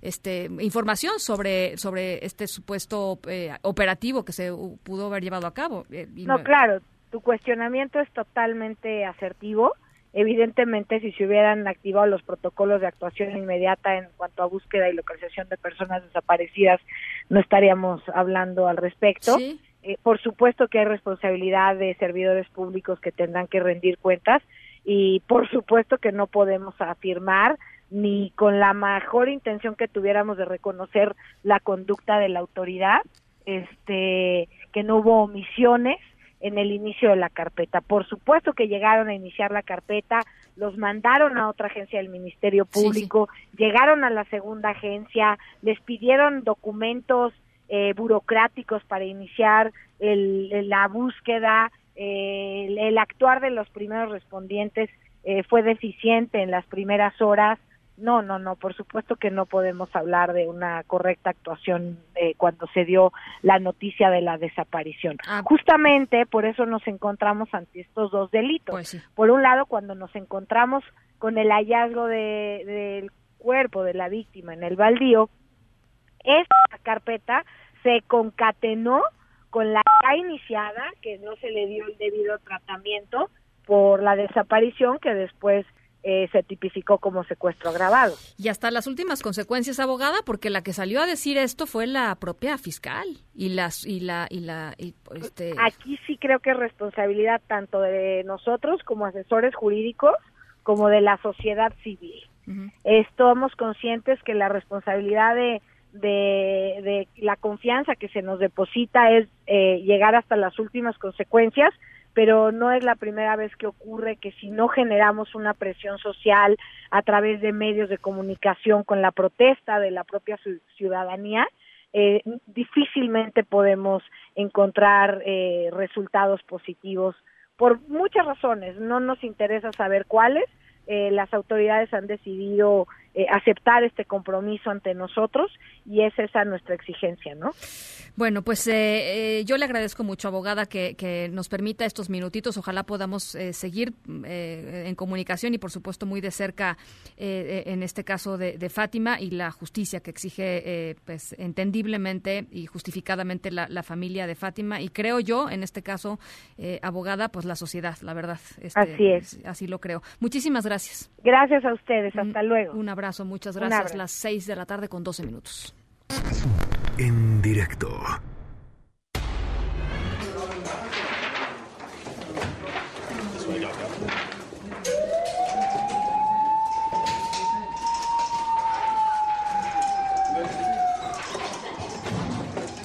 este, información sobre sobre este supuesto eh, operativo que se pudo haber llevado a cabo. Eh, no, claro, tu cuestionamiento es totalmente asertivo. Evidentemente, si se hubieran activado los protocolos de actuación inmediata en cuanto a búsqueda y localización de personas desaparecidas, no estaríamos hablando al respecto. Eh, por supuesto que hay responsabilidad de servidores públicos que tendrán que rendir cuentas y por supuesto que no podemos afirmar ni con la mejor intención que tuviéramos de reconocer la conducta de la autoridad, este, que no hubo omisiones en el inicio de la carpeta. Por supuesto que llegaron a iniciar la carpeta, los mandaron a otra agencia del Ministerio Público, llegaron a la segunda agencia, les pidieron documentos eh, burocráticos para iniciar el, la búsqueda, eh, el, actuar de los primeros respondientes eh, fue deficiente en las primeras horas, no, no, no, por supuesto que no podemos hablar de una correcta actuación eh, cuando se dio la noticia de la desaparición. Ah. Justamente por eso nos encontramos ante estos dos delitos. Pues por un lado, cuando nos encontramos con el hallazgo de, del cuerpo de la víctima en el baldío, esta carpeta se concatenó con la iniciada, que no se le dio el debido tratamiento por la desaparición que después eh, se tipificó como secuestro agravado. Y hasta las últimas consecuencias, abogada, porque la que salió a decir esto fue la propia fiscal y las y la y la este... aquí sí creo que es responsabilidad tanto de nosotros como asesores jurídicos como de la sociedad civil. Estamos conscientes que la responsabilidad de, de, la confianza que se nos deposita es eh, llegar hasta las últimas consecuencias, pero no es la primera vez que ocurre que si no generamos una presión social a través de medios de comunicación con la protesta de la propia ciudadanía, eh, difícilmente podemos encontrar eh, resultados positivos por muchas razones. No nos interesa saber cuáles. Eh, las autoridades han decidido eh, aceptar este compromiso ante nosotros y es esa nuestra exigencia, ¿no? Bueno, pues eh, eh, yo le agradezco mucho, abogada, que, nos permita estos minutitos. Ojalá podamos seguir en comunicación y, por supuesto, muy de cerca, en este caso de, Fátima y la justicia que exige, pues, entendiblemente y justificadamente la, familia de Fátima. Y creo yo, en este caso, abogada, pues la sociedad, la verdad. Este, así es. Así lo creo. Muchísimas gracias. Gracias a ustedes. Hasta luego. Un abrazo muchas gracias. Las 6 de la tarde con 12 minutos. En directo.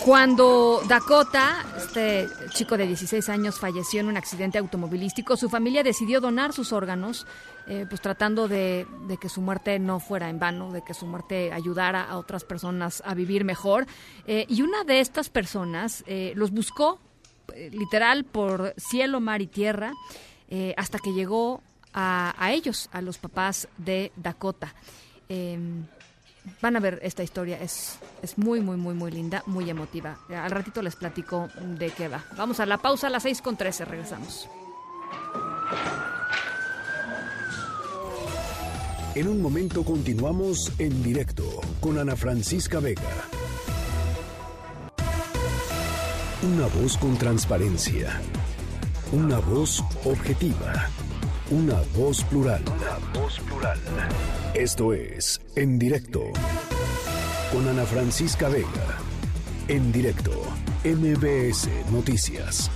Cuando Dakota, este chico de 16 años, falleció en un accidente automovilístico, su familia decidió donar sus órganos eh, pues tratando de, que su muerte no fuera en vano, de que su muerte ayudara a otras personas a vivir mejor. Eh, y una de estas personas eh, los buscó literal por cielo, mar y tierra hasta que llegó a, a, ellos, a los papás de Dakota. Van a ver esta historia, es, es muy, muy, muy, muy linda, muy emotiva. Al ratito les platico de qué va. Vamos a la pausa a las 6 con 13, regresamos. En un momento continuamos en directo con Ana Francisca Vega. Una voz con transparencia. Una voz objetiva. Una voz plural. Una voz plural. Esto es En directo con Ana Francisca Vega. En directo MBS Noticias.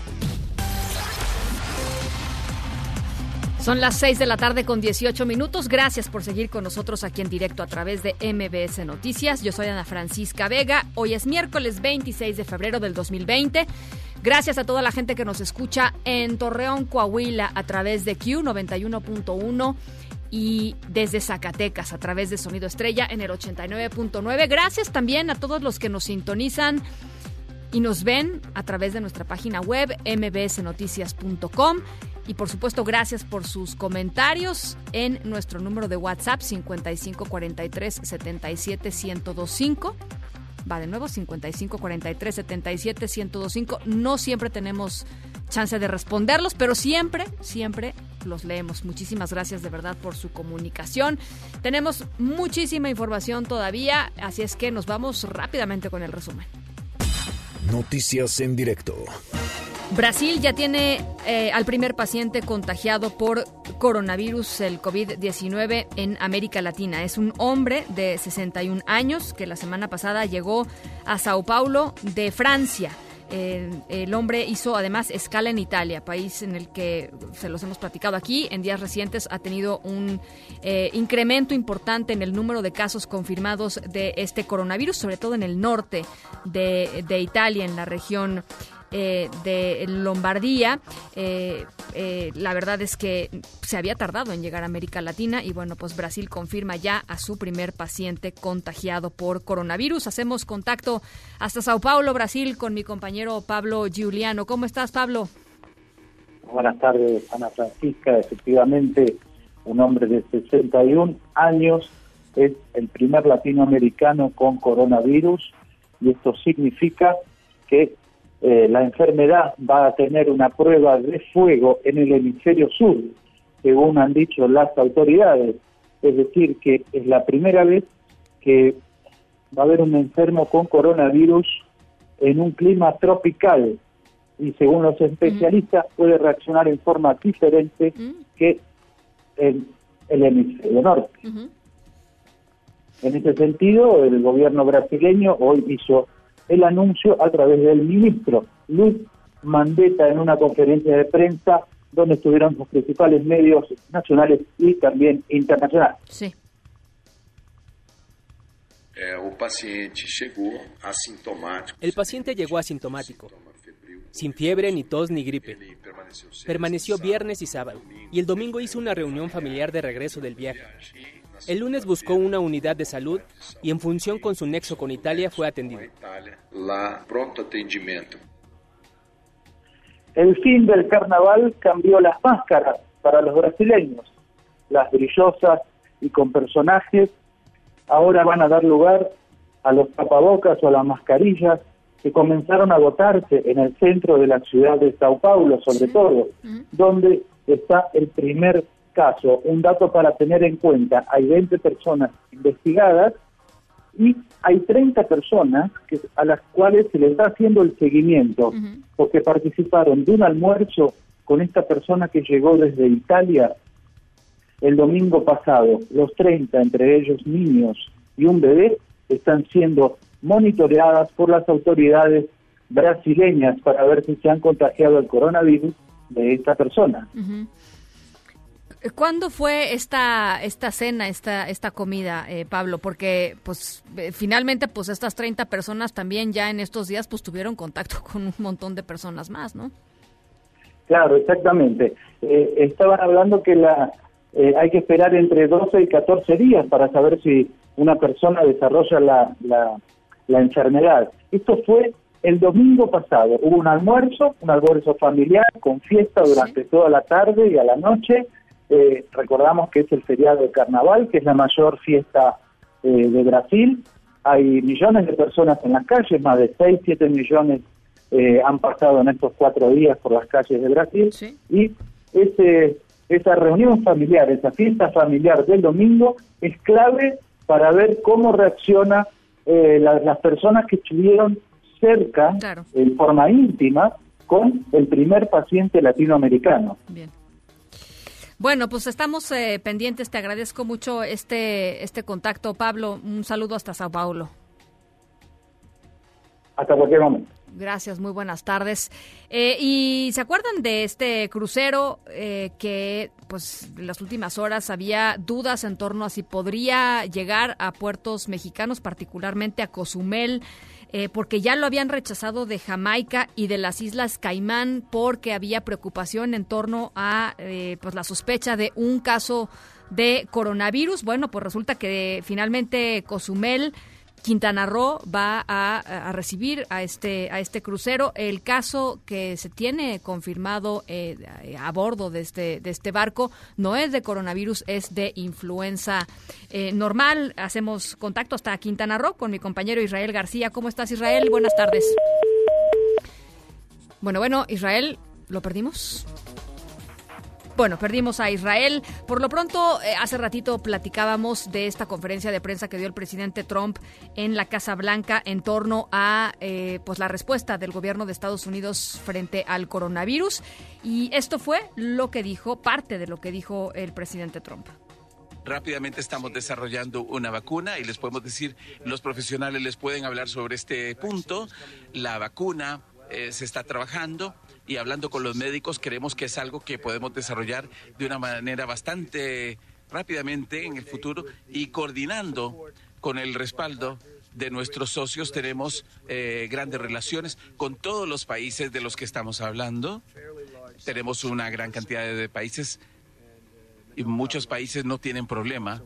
Son las 6 de la tarde con 18 minutos. Gracias por seguir con nosotros aquí en directo a través de MBS Noticias. Yo soy Ana Francisca Vega. Hoy es miércoles 26 de febrero del 2020. Gracias a toda la gente que nos escucha en Torreón, Coahuila, a través de Q91.1 y desde Zacatecas a través de Sonido Estrella en el 89.9. Gracias también a todos los que nos sintonizan y nos ven a través de nuestra página web mbsnoticias.com y por supuesto, gracias por sus comentarios en nuestro número de WhatsApp 5543 77 1025. Va de nuevo 5543 77 1025. No siempre tenemos chance de responderlos, pero siempre, siempre los leemos. Muchísimas gracias de verdad por su comunicación. Tenemos muchísima información todavía, así es que nos vamos rápidamente con el resumen. Noticias en directo. Brasil ya tiene eh, al primer paciente contagiado por coronavirus, el COVID-19, en América Latina. Es un hombre de 61 años que la semana pasada llegó a Sao Paulo de Francia. El hombre hizo además escala en Italia, país en el que se los hemos platicado aquí. En días recientes ha tenido un eh, incremento importante en el número de casos confirmados de este coronavirus, sobre todo en el norte de Italia, en la región eh, de Lombardía. Eh, eh, la verdad es que se había tardado en llegar a América Latina y bueno, pues Brasil confirma ya a su primer paciente contagiado por coronavirus. Hacemos contacto hasta Sao Paulo, Brasil, con mi compañero Pablo Giuliano. ¿Cómo estás, Pablo? Buenas tardes, Ana Francisca. Efectivamente, un hombre de 61 años es el primer latinoamericano con coronavirus y esto significa que eh, la enfermedad va a tener una prueba de fuego en el hemisferio sur, según han dicho las autoridades. Es decir, que es la primera vez que va a haber un enfermo con coronavirus en un clima tropical y según los especialistas puede reaccionar en forma diferente que en el hemisferio norte. En ese sentido, el gobierno brasileño hoy hizo el anuncio a través del ministro Luis Mandetta en una conferencia de prensa donde estuvieron los principales medios nacionales y también internacionales. Sí. El paciente llegó asintomático, sin fiebre, ni tos, ni gripe. Permaneció viernes y sábado, y el domingo hizo una reunión familiar de regreso del viaje. El lunes buscó una unidad de salud y en función con su nexo con Italia fue atendido. El fin del carnaval cambió las máscaras para los brasileños. Las brillosas y con personajes ahora van a dar lugar a los tapabocas o a las mascarillas que comenzaron a agotarse en el centro de la ciudad de Sao Paulo, sobre todo, donde está el primer caso, un dato para tener en cuenta, hay 20 personas investigadas y hay 30 personas que, a las cuales se les está haciendo el seguimiento porque participaron de un almuerzo con esta persona que llegó desde Italia el domingo pasado. Los 30, entre ellos niños y un bebé, están siendo monitoreadas por las autoridades brasileñas para ver si se han contagiado el coronavirus de esta persona. ¿Cuándo fue esta esta cena, esta esta comida, eh, Pablo? Porque pues eh, finalmente pues estas 30 personas también ya en estos días pues tuvieron contacto con un montón de personas más, ¿no? Claro, exactamente. Eh, estaban hablando que la hay que esperar entre 12 y 14 días para saber si una persona desarrolla la, la, la enfermedad. Esto fue el domingo pasado. Hubo un almuerzo, un almuerzo familiar con fiesta durante toda la tarde y a la noche eh, recordamos que es el feriado de carnaval, que es la mayor fiesta eh, de Brasil. Hay millones de personas en las calles, más de 6, 7 millones eh, han pasado en estos cuatro días por las calles de Brasil. Y ese, esa reunión familiar, esa fiesta familiar del domingo es clave para ver cómo reacciona las personas que estuvieron cerca, en forma íntima, con el primer paciente latinoamericano. Bien. Bueno, pues estamos eh, pendientes. Te agradezco mucho este, este contacto, Pablo. Un saludo hasta Sao Paulo. Hasta cualquier momento. Gracias, muy buenas tardes. Eh, ¿Y se acuerdan de este crucero eh, que, pues, en las últimas horas había dudas en torno a si podría llegar a puertos mexicanos, particularmente a Cozumel? Eh, porque ya lo habían rechazado de Jamaica y de las Islas Caimán porque había preocupación en torno a pues la sospecha de un caso de coronavirus. Bueno, pues resulta que finalmente Cozumel Quintana Roo va a, recibir a este a este crucero. El caso que se tiene confirmado eh, a bordo de este de este barco no es de coronavirus, es de influenza eh, normal. Hacemos contacto hasta Quintana Roo con mi compañero Israel García. ¿Cómo estás, Israel? Buenas tardes. Bueno, bueno, Israel, ¿lo perdimos? Bueno, perdimos a Israel. Por lo pronto, eh, hace ratito platicábamos de esta conferencia de prensa que dio el presidente Trump en la Casa Blanca en torno a eh, pues la respuesta del gobierno de Estados Unidos frente al coronavirus. Y esto fue lo que dijo, parte de lo que dijo el presidente Trump. Rápidamente estamos desarrollando una vacuna y les podemos decir, los profesionales les pueden hablar sobre este punto. La vacuna eh, se está trabajando y hablando con los médicos creemos que es algo que podemos desarrollar de una manera bastante rápidamente en el futuro y coordinando con el respaldo de nuestros socios tenemos eh, grandes relaciones con todos los países de los que estamos hablando. Tenemos una gran cantidad de países y muchos países no tienen problema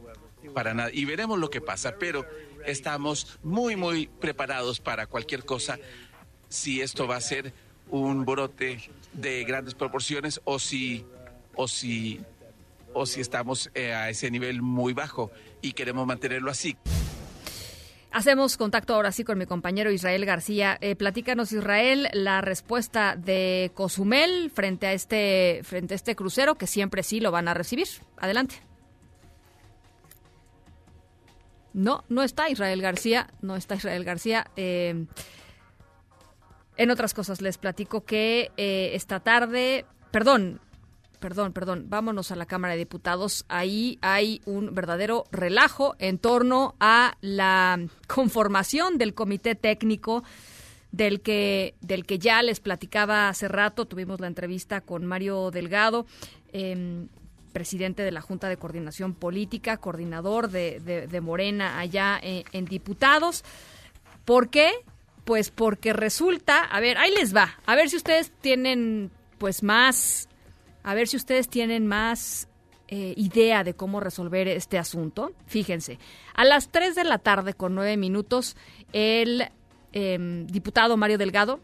para nada. Y veremos lo que pasa, pero estamos muy, muy preparados para cualquier cosa si esto va a ser un brote de grandes proporciones o si, o si, o si estamos eh, a ese nivel muy bajo y queremos mantenerlo así. Hacemos contacto ahora sí con mi compañero Israel García. Eh, platícanos, Israel, la respuesta de Cozumel frente a este frente a este crucero que siempre sí lo van a recibir. Adelante. No, no está Israel García, no está Israel García. Eh, en otras cosas, les platico que eh, esta tarde, perdón, perdón, perdón, vámonos a la Cámara de Diputados. Ahí hay un verdadero relajo en torno a la conformación del comité técnico del que, del que ya les platicaba hace rato. Tuvimos la entrevista con Mario Delgado. Em, presidente de la Junta de Coordinación Política, coordinador de, Morena allá en, en diputados. ¿Por qué? Pues porque resulta, a ver, ahí les va, a ver si ustedes tienen pues más, a ver si ustedes tienen más eh, idea de cómo resolver este asunto. Fíjense, a las 3 de la tarde con 9 minutos, el em, diputado Mario Delgado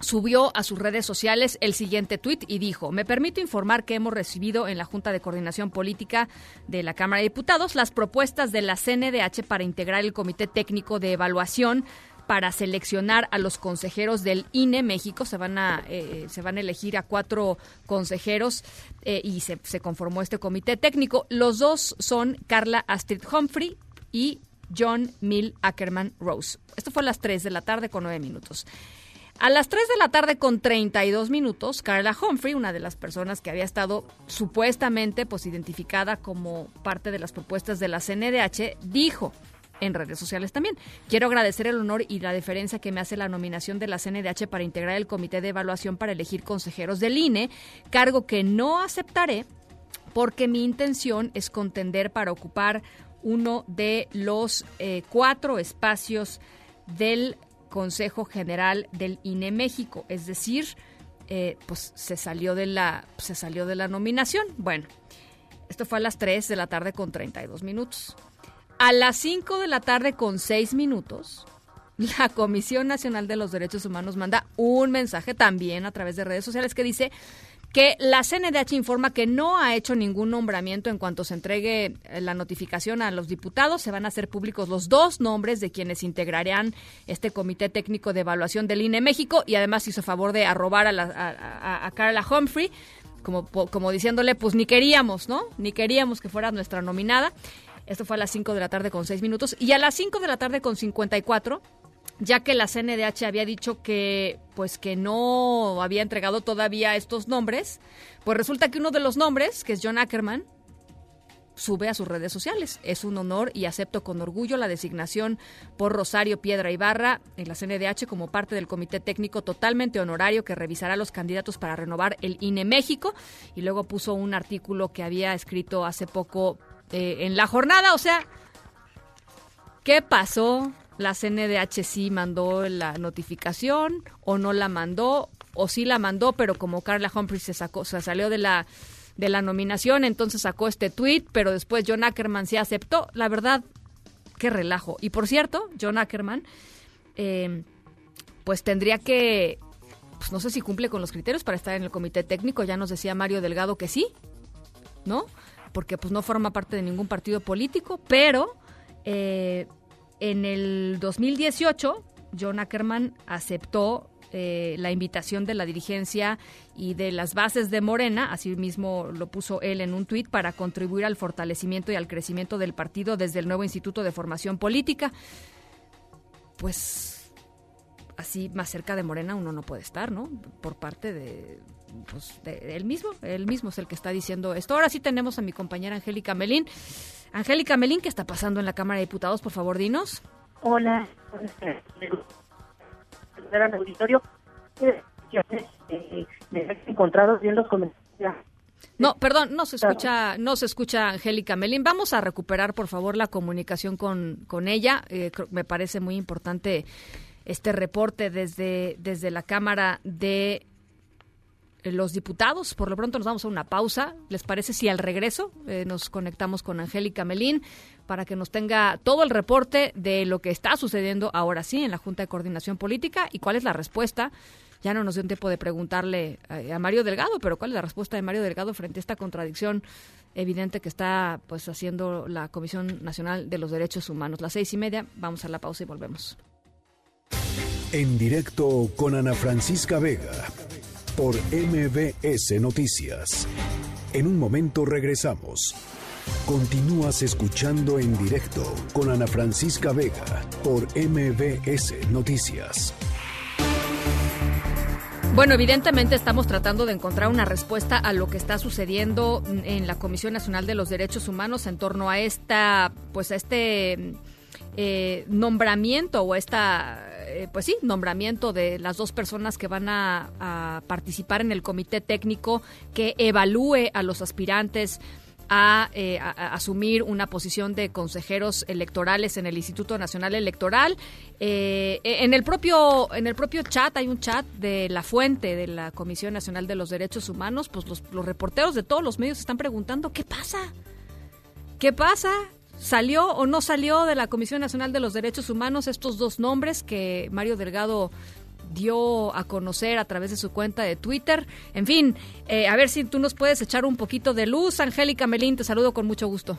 subió a sus redes sociales el siguiente tuit y dijo, me permito informar que hemos recibido en la Junta de Coordinación Política de la Cámara de Diputados las propuestas de la CNDH para integrar el Comité Técnico de Evaluación para seleccionar a los consejeros del INE México. Se van a, eh, se van a elegir a cuatro consejeros eh, y se, se conformó este comité técnico. Los dos son Carla Astrid Humphrey y John Mill Ackerman Rose. Esto fue a las 3 de la tarde con 9 minutos. A las 3 de la tarde con 32 minutos, Carla Humphrey, una de las personas que había estado supuestamente pues identificada como parte de las propuestas de la CNDH, dijo en redes sociales también. Quiero agradecer el honor y la deferencia que me hace la nominación de la CNDH para integrar el comité de evaluación para elegir consejeros del INE, cargo que no aceptaré porque mi intención es contender para ocupar uno de los eh, cuatro espacios del Consejo General del INE México, es decir, eh, pues se salió de la se salió de la nominación. Bueno, esto fue a las 3 de la tarde con 32 minutos. A las 5 de la tarde con 6 minutos, la Comisión Nacional de los Derechos Humanos manda un mensaje también a través de redes sociales que dice que la CNDH informa que no ha hecho ningún nombramiento en cuanto se entregue eh, la notificación a los diputados. Se van a hacer públicos los dos nombres de quienes integrarán este Comité Técnico de Evaluación del INE México y además hizo favor de arrobar a, a, a Carla Humphrey, como, como diciéndole, pues ni queríamos, ¿no? Ni queríamos que fuera nuestra nominada. Esto fue a las 5 de la tarde con 6 minutos. Y a las 5 de la tarde con 54, ya que la CNDH había dicho que pues que no había entregado todavía estos nombres, pues resulta que uno de los nombres, que es John Ackerman, sube a sus redes sociales. Es un honor y acepto con orgullo la designación por Rosario Piedra Ibarra en la CNDH como parte del comité técnico totalmente honorario que revisará los candidatos para renovar el INE México. Y luego puso un artículo que había escrito hace poco eh, en la jornada. O sea, ¿qué pasó? La CNDH sí mandó la notificación o no la mandó o sí la mandó, pero como Carla Humphrey se sacó, se salió de la de la nominación, entonces sacó este tweet, pero después John Ackerman se aceptó. La verdad, qué relajo. Y por cierto, John Ackerman, em, pues tendría que, pues no sé si cumple con los criterios para estar en el comité técnico. Ya nos decía Mario Delgado que sí, ¿no? Porque pues no forma parte de ningún partido político, pero eh, en el 2018 John Ackerman aceptó eh, la invitación de la dirigencia y de las bases de Morena, así mismo lo puso él en un tuit, para contribuir al fortalecimiento y al crecimiento del partido desde el nuevo Instituto de Formación Política. Pues así más cerca de Morena uno no puede estar, ¿no? Por parte de, pues, de él mismo, él mismo es el que está diciendo esto. Ahora sí tenemos a mi compañera Angélica Melín. Angélica Melín, ¿qué está pasando en la Cámara de Diputados? Por favor, dinos. Hola, al auditorio. Eh, encontrados bien los comentarios. No, perdón, no se escucha, no se escucha Angélica Melín. Vamos a recuperar, por favor, la comunicación con, con ella. Eh, me parece muy importante este reporte desde, desde la Cámara de los diputados. Por lo pronto nos vamos a una pausa. ¿Les parece si al regreso eh, nos conectamos con Angélica Melín para que nos tenga todo el reporte de lo que está sucediendo ahora sí en la Junta de Coordinación Política y cuál es la respuesta? Ya no nos dio tiempo de preguntarle eh, a, Mario Delgado, pero cuál es la respuesta de Mario Delgado frente a esta contradicción evidente que está pues haciendo la Comisión Nacional de los Derechos Humanos. Las seis y media, vamos a la pausa y volvemos. En directo con Ana Francisca Vega por MBS Noticias. En un momento regresamos. Continúas escuchando en directo con Ana Francisca Vega por MBS Noticias. Bueno, evidentemente estamos tratando de encontrar una respuesta a lo que está sucediendo en la Comisión Nacional de los Derechos Humanos en torno a esta, pues a este eh, nombramiento o esta eh, pues sí, nombramiento de las dos personas que van a, participar en el comité técnico que evalúe a los aspirantes a, eh, asumir una posición de consejeros electorales en el Instituto Nacional Electoral. Eh, en el propio en el propio chat hay un chat de la fuente de la Comisión Nacional de los Derechos Humanos. Pues los, los reporteros de todos los medios están preguntando qué pasa, qué pasa, ¿Salió o no salió de la Comisión Nacional de los Derechos Humanos estos dos nombres que Mario Delgado dio a conocer a través de su cuenta de Twitter? En fin, eh, a ver si tú nos puedes echar un poquito de luz. Angélica Melín, te saludo con mucho gusto.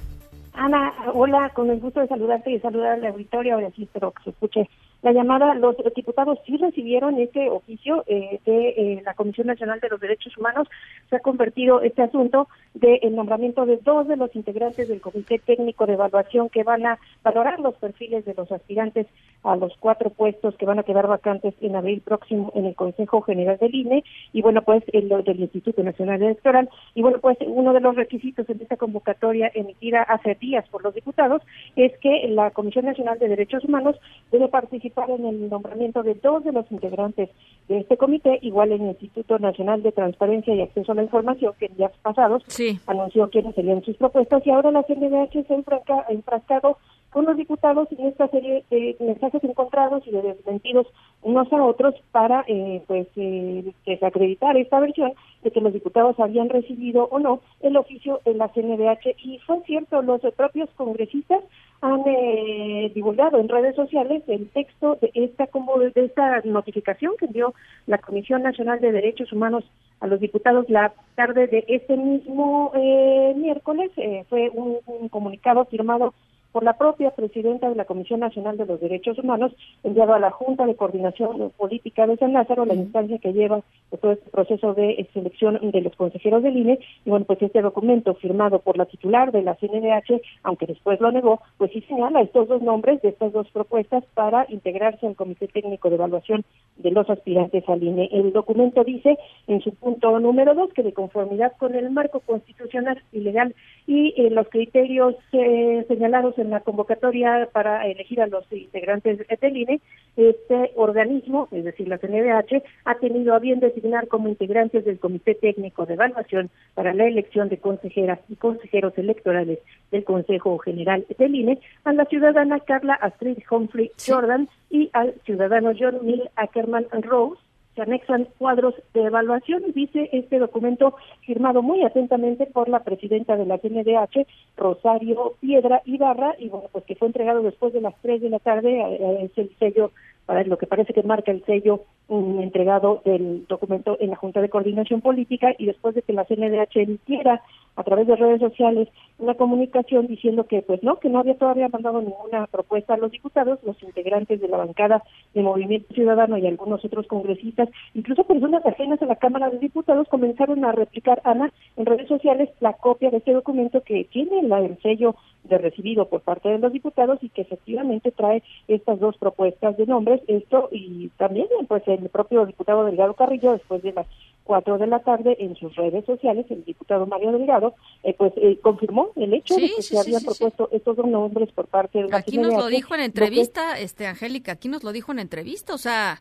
Ana, hola, con el gusto de saludarte y saludar al auditorio. Ahora sí espero que se escuche la llamada. Los diputados sí recibieron este oficio eh, de eh, la Comisión Nacional de los Derechos Humanos. Se ha convertido este asunto del nombramiento de dos de los integrantes del Comité Técnico de Evaluación que van a valorar los perfiles de los aspirantes a los cuatro puestos que van a quedar vacantes en abril próximo en el Consejo General del INE y bueno, pues el del Instituto Nacional Electoral. Y bueno, pues uno de los requisitos en esta convocatoria emitida hace días por los diputados es que la Comisión Nacional de Derechos Humanos debe participar en el nombramiento de dos de los integrantes de este comité, igual en el Instituto Nacional de Transparencia y Acceso a la Información, que en días pasados anunció quiénes serían sus propuestas, y ahora la CNDH se ha enfrascado con los diputados en esta serie de mensajes encontrados y de desmentidos unos a otros para eh, pues eh, desacreditar esta versión de que los diputados habían recibido o no el oficio de la CNDH y fue cierto los propios congresistas han eh, divulgado en redes sociales el texto de esta como de esta notificación que dio la Comisión Nacional de Derechos Humanos a los diputados la tarde de este mismo eh, miércoles. Eh, fue un, comunicado firmado por la propia presidenta de la Comisión Nacional de los Derechos Humanos, enviado a la Junta de Coordinación Política de San Lázaro, la instancia que lleva todo este proceso de selección de los consejeros del INE. Y bueno, pues este documento firmado por la titular de la CNDH, aunque después lo negó, pues sí señala estos dos nombres de estas dos propuestas para integrarse al Comité Técnico de Evaluación de los aspirantes al INE. El documento dice en su punto número dos que de conformidad con el marco constitucional y legal y eh, los criterios eh, señalados en la convocatoria para elegir a los integrantes del INE, este organismo, es decir, la CNDH, ha tenido a bien designar como integrantes del Comité Técnico de Evaluación para la elección de consejeras y consejeros electorales del Consejo General del INE a la ciudadana Carla Astrid Humphrey Jordan y al ciudadano John Neil Ackerman Rose, se anexan cuadros de evaluación, dice este documento firmado muy atentamente por la presidenta de la CNDH, Rosario Piedra Ibarra, y bueno, pues que fue entregado después de las 3 de la tarde, eh, eh, es el sello para lo que parece que marca el sello um, entregado del documento en la Junta de Coordinación Política y después de que la CNDH emitiera a través de redes sociales una comunicación diciendo que pues no, que no había todavía mandado ninguna propuesta a los diputados, los integrantes de la bancada de Movimiento Ciudadano y algunos otros congresistas, incluso personas ajenas a la Cámara de Diputados comenzaron a replicar, Ana, en redes sociales la copia de este documento que tiene el sello de recibido por parte de los diputados y que efectivamente trae estas dos propuestas de nombres, esto y también pues el propio diputado Delgado Carrillo después de las cuatro de la tarde en sus redes sociales el diputado Mario Delgado eh, pues eh, confirmó el hecho de que se habían propuesto estos dos nombres por parte de la aquí nos lo dijo en entrevista este Angélica aquí nos lo dijo en entrevista o sea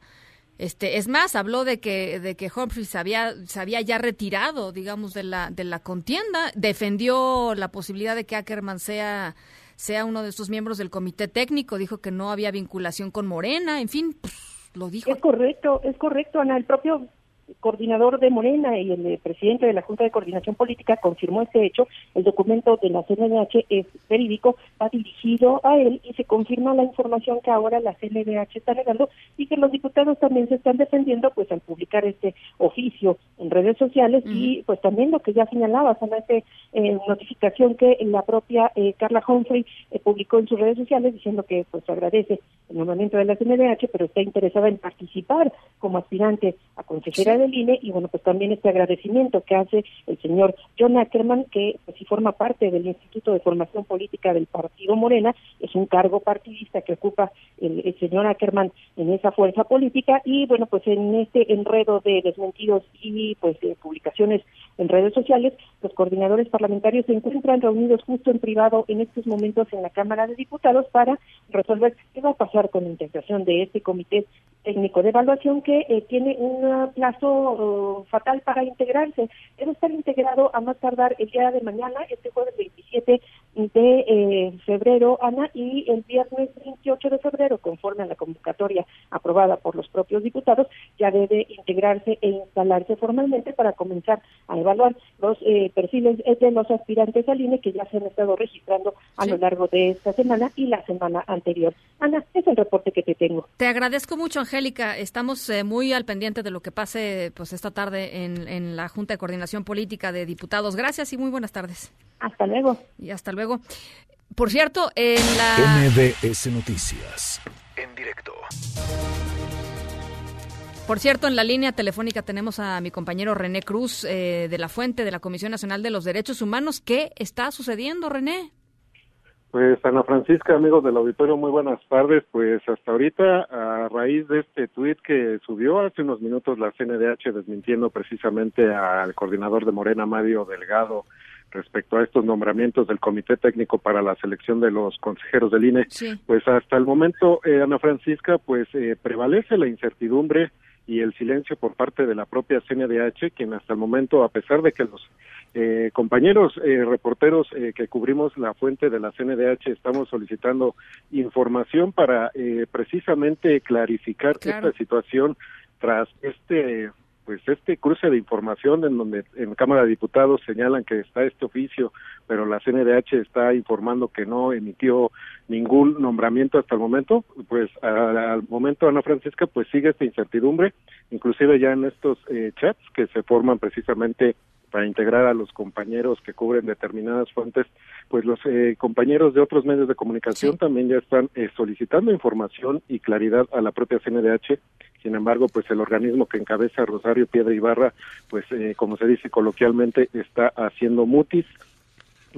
este, es más, habló de que, de que Humphries se había, se había ya retirado, digamos, de la, de la contienda, defendió la posibilidad de que Ackerman sea, sea uno de estos miembros del comité técnico, dijo que no había vinculación con Morena, en fin, pues, lo dijo. Es correcto, es correcto, Ana. El propio coordinador de Morena y el eh, presidente de la Junta de Coordinación Política confirmó este hecho. El documento de la CNDH es verídico, va dirigido a él y se confirma la información que ahora la CNDH está negando y que los diputados también se están defendiendo pues al publicar este oficio en redes sociales y pues también lo que ya señalaba, solamente eh, notificación que la propia eh, Carla Humphrey eh, publicó en sus redes sociales diciendo que pues agradece el nombramiento de la CNDH, pero está interesada en participar como aspirante a consejera del INE y bueno, pues también este agradecimiento que hace el señor John Ackerman, que pues sí forma parte del Instituto de Formación Política del Partido Morena, es un cargo partidista que ocupa el, señor Ackerman en esa fuerza política y bueno, pues en este enredo de desmentidos y pues de publicaciones en redes sociales, los coordinadores parlamentarios se encuentran reunidos justo en privado en estos momentos en la Cámara de Diputados para resolver qué va a pasar con la integración de este comité técnico de evaluación que eh, tiene un plazo fatal para integrarse. Debe estar integrado a más tardar el día de mañana, este jueves 27 de eh, febrero, Ana, y el viernes 28 de febrero, conforme a la convocatoria aprobada por los propios diputados, ya debe integrarse e instalarse formalmente para comenzar a evaluar los eh, perfiles de los aspirantes al INE que ya se han estado registrando a lo largo de esta semana y la semana anterior. Ana, es el reporte que te tengo. Te agradezco mucho, Angélica. Estamos eh, muy al pendiente de lo que pase pues esta tarde en, en la Junta de Coordinación Política de Diputados. Gracias y muy buenas tardes. Hasta luego. Y hasta luego. Por cierto, en la... MBS Noticias, en directo. Por cierto, en la línea telefónica tenemos a mi compañero René Cruz eh, de la Fuente de la Comisión Nacional de los Derechos Humanos. ¿Qué está sucediendo, René? Pues Ana Francisca, amigos del auditorio, muy buenas tardes. Pues hasta ahorita, a raíz de este tuit que subió hace unos minutos la CNDH desmintiendo precisamente al coordinador de Morena, Mario Delgado, respecto a estos nombramientos del Comité Técnico para la selección de los consejeros del INE, pues hasta el momento, eh, Ana Francisca, pues eh, prevalece la incertidumbre y el silencio por parte de la propia CNDH, quien hasta el momento, a pesar de que los eh, compañeros reporteros que cubrimos la fuente de la CNDH estamos solicitando información para precisamente clarificar esta situación tras este pues este cruce de información en donde en Cámara de Diputados señalan que está este oficio, pero la CNDH está informando que no emitió ningún nombramiento hasta el momento, pues al momento Ana Francisca pues sigue esta incertidumbre, inclusive ya en estos eh, chats que se forman precisamente para integrar a los compañeros que cubren determinadas fuentes, pues los eh, compañeros de otros medios de comunicación también ya están eh, solicitando información y claridad a la propia CNDH. Sin embargo, pues el organismo que encabeza Rosario Piedra Ibarra, pues eh, como se dice coloquialmente, está haciendo mutis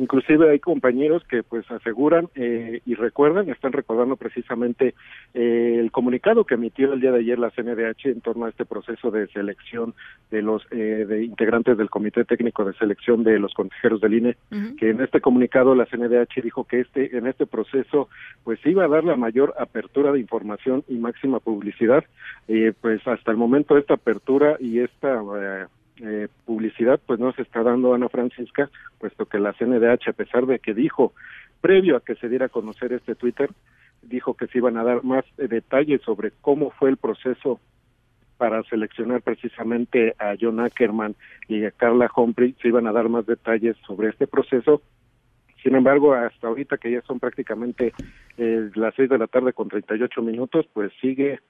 Inclusive hay compañeros que pues aseguran eh, y recuerdan, están recordando precisamente eh, el comunicado que emitió el día de ayer la CNDH en torno a este proceso de selección de los eh, de integrantes del Comité Técnico de Selección de los consejeros del INE, que en este comunicado la CNDH dijo que este en este proceso pues iba a dar la mayor apertura de información y máxima publicidad, pues hasta el momento esta apertura y esta eh, publicidad pues no se está dando Ana Francisca, puesto que la CNDH, a pesar de que dijo, previo a que se diera a conocer este Twitter, dijo que se iban a dar más eh, detalles sobre cómo fue el proceso para seleccionar precisamente a John Ackerman y a Carla Humphrey, se iban a dar más detalles sobre este proceso. Sin embargo, hasta ahorita que ya son prácticamente eh, las seis de la tarde con 38 minutos, pues sigue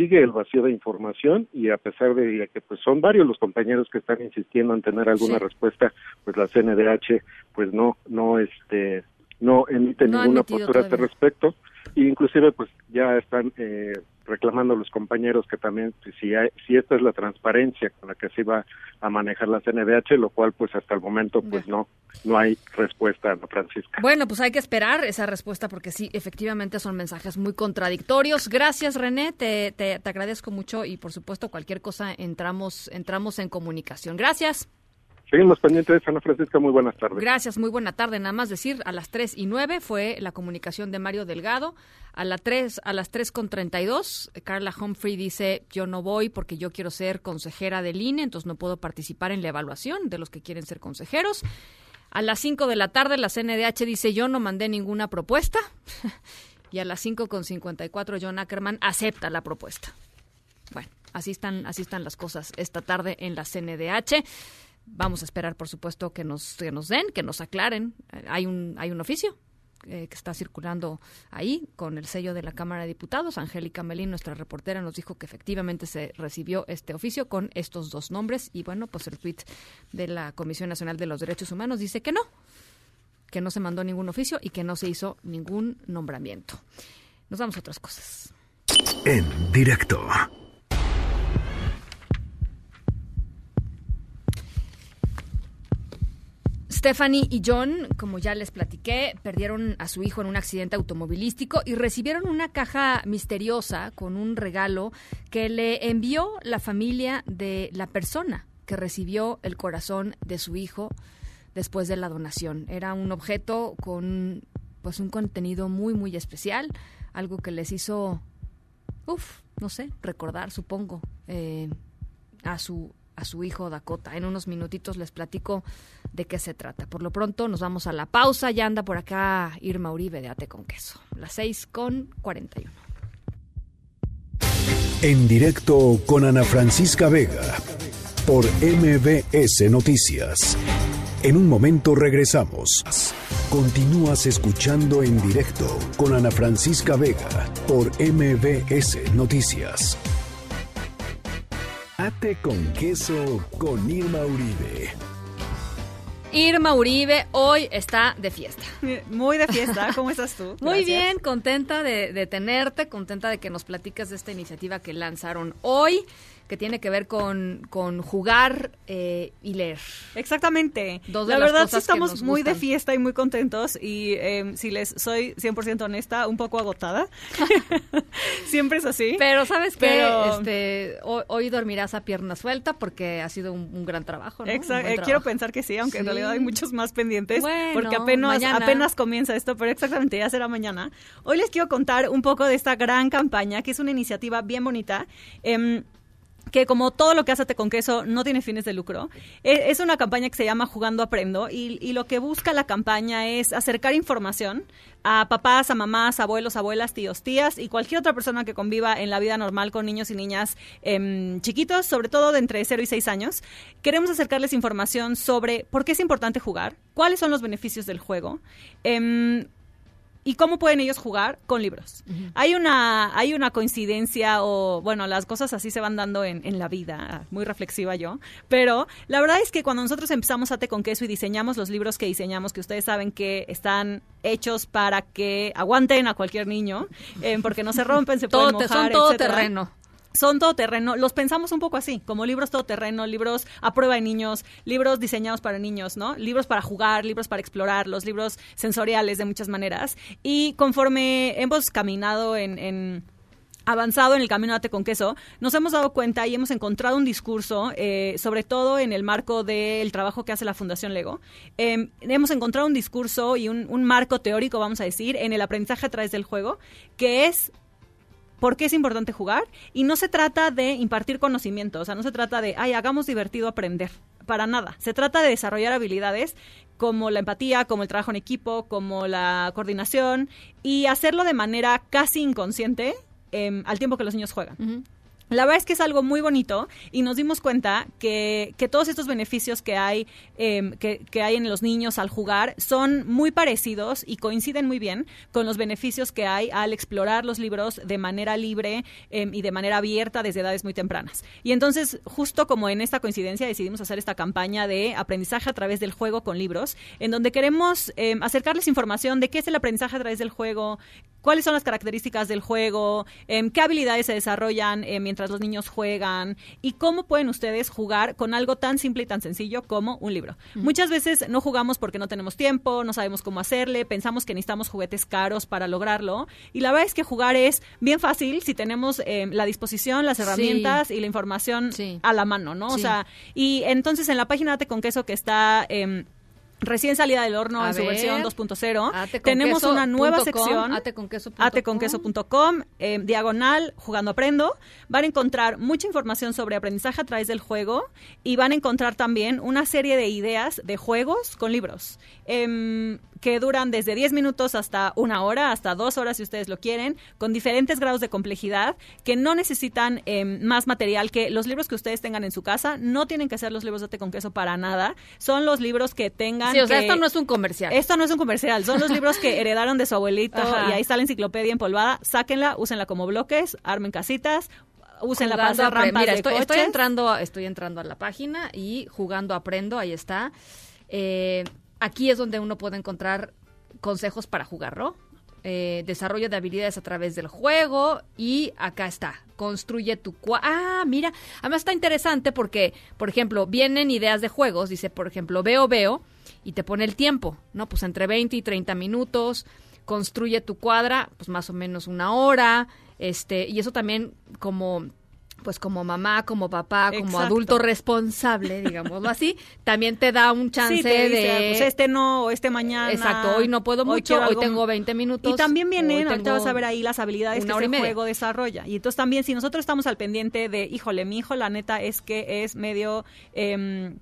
sigue el vacío de información y a pesar de que pues son varios los compañeros que están insistiendo en tener alguna respuesta, pues la CNDH pues no no este no emite ninguna postura al respecto. E inclusive pues ya están eh, reclamando los compañeros que también si si esta es la transparencia con la que se iba a manejar la CNDH, lo cual pues hasta el momento pues no no hay respuesta, ¿no, Francisca? Bueno, pues hay que esperar esa respuesta porque sí, efectivamente son mensajes muy contradictorios. Gracias, René, te, te, te agradezco mucho y por supuesto cualquier cosa entramos entramos en comunicación. Gracias. Seguimos pendientes, Ana Francisca, muy buenas tardes. Gracias, muy buena tarde. Nada más decir, a las 3 y 9 fue la comunicación de Mario Delgado. A, la 3, a las 3 con 32, Carla Humphrey dice, yo no voy porque yo quiero ser consejera del INE, entonces no puedo participar en la evaluación de los que quieren ser consejeros. A las 5 de la tarde, la CNDH dice, yo no mandé ninguna propuesta. y a las 5 con 54, John Ackerman acepta la propuesta. Bueno, así están, así están las cosas esta tarde en la CNDH. Vamos a esperar, por supuesto, que nos, que nos den, que nos aclaren. Hay un, hay un oficio eh, que está circulando ahí con el sello de la Cámara de Diputados. Angélica Melín, nuestra reportera, nos dijo que efectivamente se recibió este oficio con estos dos nombres. Y bueno, pues el tuit de la Comisión Nacional de los Derechos Humanos dice que no, que no se mandó ningún oficio y que no se hizo ningún nombramiento. Nos vamos a otras cosas. En directo. Stephanie y John, como ya les platiqué, perdieron a su hijo en un accidente automovilístico y recibieron una caja misteriosa con un regalo que le envió la familia de la persona que recibió el corazón de su hijo después de la donación. Era un objeto con pues un contenido muy muy especial, algo que les hizo, uff, no sé, recordar, supongo, eh, a su a su hijo Dakota. En unos minutitos les platico de qué se trata. Por lo pronto nos vamos a la pausa. Ya anda por acá Irma Uribe de Ate con Queso. Las 6 con 41. En directo con Ana Francisca Vega por MBS Noticias. En un momento regresamos. Continúas escuchando en directo con Ana Francisca Vega por MBS Noticias. Ate con queso con Irma Uribe. Irma Uribe hoy está de fiesta. Muy de fiesta, ¿cómo estás tú? Muy bien, contenta de, de, tenerte, contenta de que nos platicas de esta iniciativa que lanzaron hoy que tiene que ver con, con jugar eh, y leer. Exactamente. la verdad sí estamos muy de fiesta y muy contentos y em, si les soy 100% honesta, un poco agotada. Siempre es así. Pero sabes que este, hoy, dormirás a pierna suelta porque ha sido un, gran trabajo. ¿no? Exacto. Eh, quiero pensar que sí, aunque en realidad hay muchos más pendientes porque apenas, apenas comienza esto, pero exactamente ya será mañana. Hoy les quiero contar un poco de esta gran campaña que es una iniciativa bien bonita. Eh, que como todo lo que hace con queso no tiene fines de lucro. E, es una campaña que se llama Jugando Aprendo y, lo que busca la campaña es acercar información a papás, a mamás, abuelos, abuelas, tíos, tías y cualquier otra persona que conviva en la vida normal con niños y niñas em, chiquitos, sobre todo de entre 0 y 6 años. Queremos acercarles información sobre por qué es importante jugar, cuáles son los beneficios del juego. Em, ¿Y cómo pueden ellos jugar? Con libros. Hay una hay una coincidencia o, bueno, las cosas así se van dando en, en, la vida, muy reflexiva yo, pero la verdad es que cuando nosotros empezamos a Te con Queso y diseñamos los libros que diseñamos, que ustedes saben que están hechos para que aguanten a cualquier niño, eh, porque no se rompen, se pueden mojar, Son todo terreno son todoterreno, los pensamos un poco así, como libros todoterreno, libros a prueba de niños, libros diseñados para niños, ¿no? Libros para jugar, libros para explorar, los libros sensoriales de muchas maneras. Y conforme hemos caminado en, avanzado en el camino Ate con queso, nos hemos dado cuenta y hemos encontrado un discurso, eh, sobre todo en el marco del trabajo que hace la Fundación Lego. Em, hemos encontrado un discurso y un, un, marco teórico, vamos a decir, en el aprendizaje a través del juego, que es por qué es importante jugar y no se trata de impartir conocimiento, o sea, no se trata de, ay, hagamos divertido aprender, para nada. Se trata de desarrollar habilidades como la empatía, como el trabajo en equipo, como la coordinación y hacerlo de manera casi inconsciente em, al tiempo que los niños juegan. La verdad es que es algo muy bonito y nos dimos cuenta que, que todos estos beneficios que hay, em, que, que, hay en los niños al jugar son muy parecidos y coinciden muy bien con los beneficios que hay al explorar los libros de manera libre em, y de manera abierta desde edades muy tempranas. Y entonces, justo como en esta coincidencia, decidimos hacer esta campaña de aprendizaje a través del juego con libros, en donde queremos em, acercarles información de qué es el aprendizaje a través del juego, cuáles son las características del juego, qué habilidades se desarrollan mientras los niños juegan y cómo pueden ustedes jugar con algo tan simple y tan sencillo como un libro. Muchas veces no jugamos porque no tenemos tiempo, no sabemos cómo hacerle, pensamos que necesitamos juguetes caros para lograrlo. Y la verdad es que jugar es bien fácil si tenemos eh, la disposición, las herramientas y la información a la mano, ¿no? O sea, y entonces en la página Date con Queso que está... Recién salida del horno en su versión 2.0. Tenemos una nueva sección, ateconqueso.com, eh, diagonal, jugando aprendo. Van a encontrar mucha información sobre aprendizaje a través del juego y van a encontrar también una serie de ideas de juegos con libros. Em, que duran desde 10 minutos hasta una hora, hasta dos horas si ustedes lo quieren, con diferentes grados de complejidad, que no necesitan em, más material que los libros que ustedes tengan en su casa. No tienen que ser los libros de té con queso para nada. Son los libros que tengan. Sí, o sea, esto no es un comercial. Esto no es un comercial. Son los libros que heredaron de su abuelito y ahí está la enciclopedia empolvada. Sáquenla, úsenla como bloques, armen casitas, úsenla para hacer rampas Mira, estoy, estoy, entrando, estoy entrando a la página y jugando aprendo, ahí está. Eh, aquí es donde uno puede encontrar consejos para jugarlo. Eh, desarrollo de habilidades a través del juego y acá está, construye tu Ah, mira, además está interesante porque, por ejemplo, vienen ideas de juegos, dice, por ejemplo, veo, veo, y te pone el tiempo, ¿no? Pues entre 20 y 30 minutos, construye tu cuadra, pues más o menos una hora, este, y eso también como pues como mamá, como papá, como adulto responsable, digámoslo así, también te da un chance de... Pues este no, o este mañana. Exacto, hoy no puedo mucho, hoy, tengo 20 minutos. Y también vienen, ahorita vas a ver ahí las habilidades que ese juego desarrolla. Y entonces también, si nosotros estamos al pendiente de, híjole, mi hijo la neta es que es medio... Eh,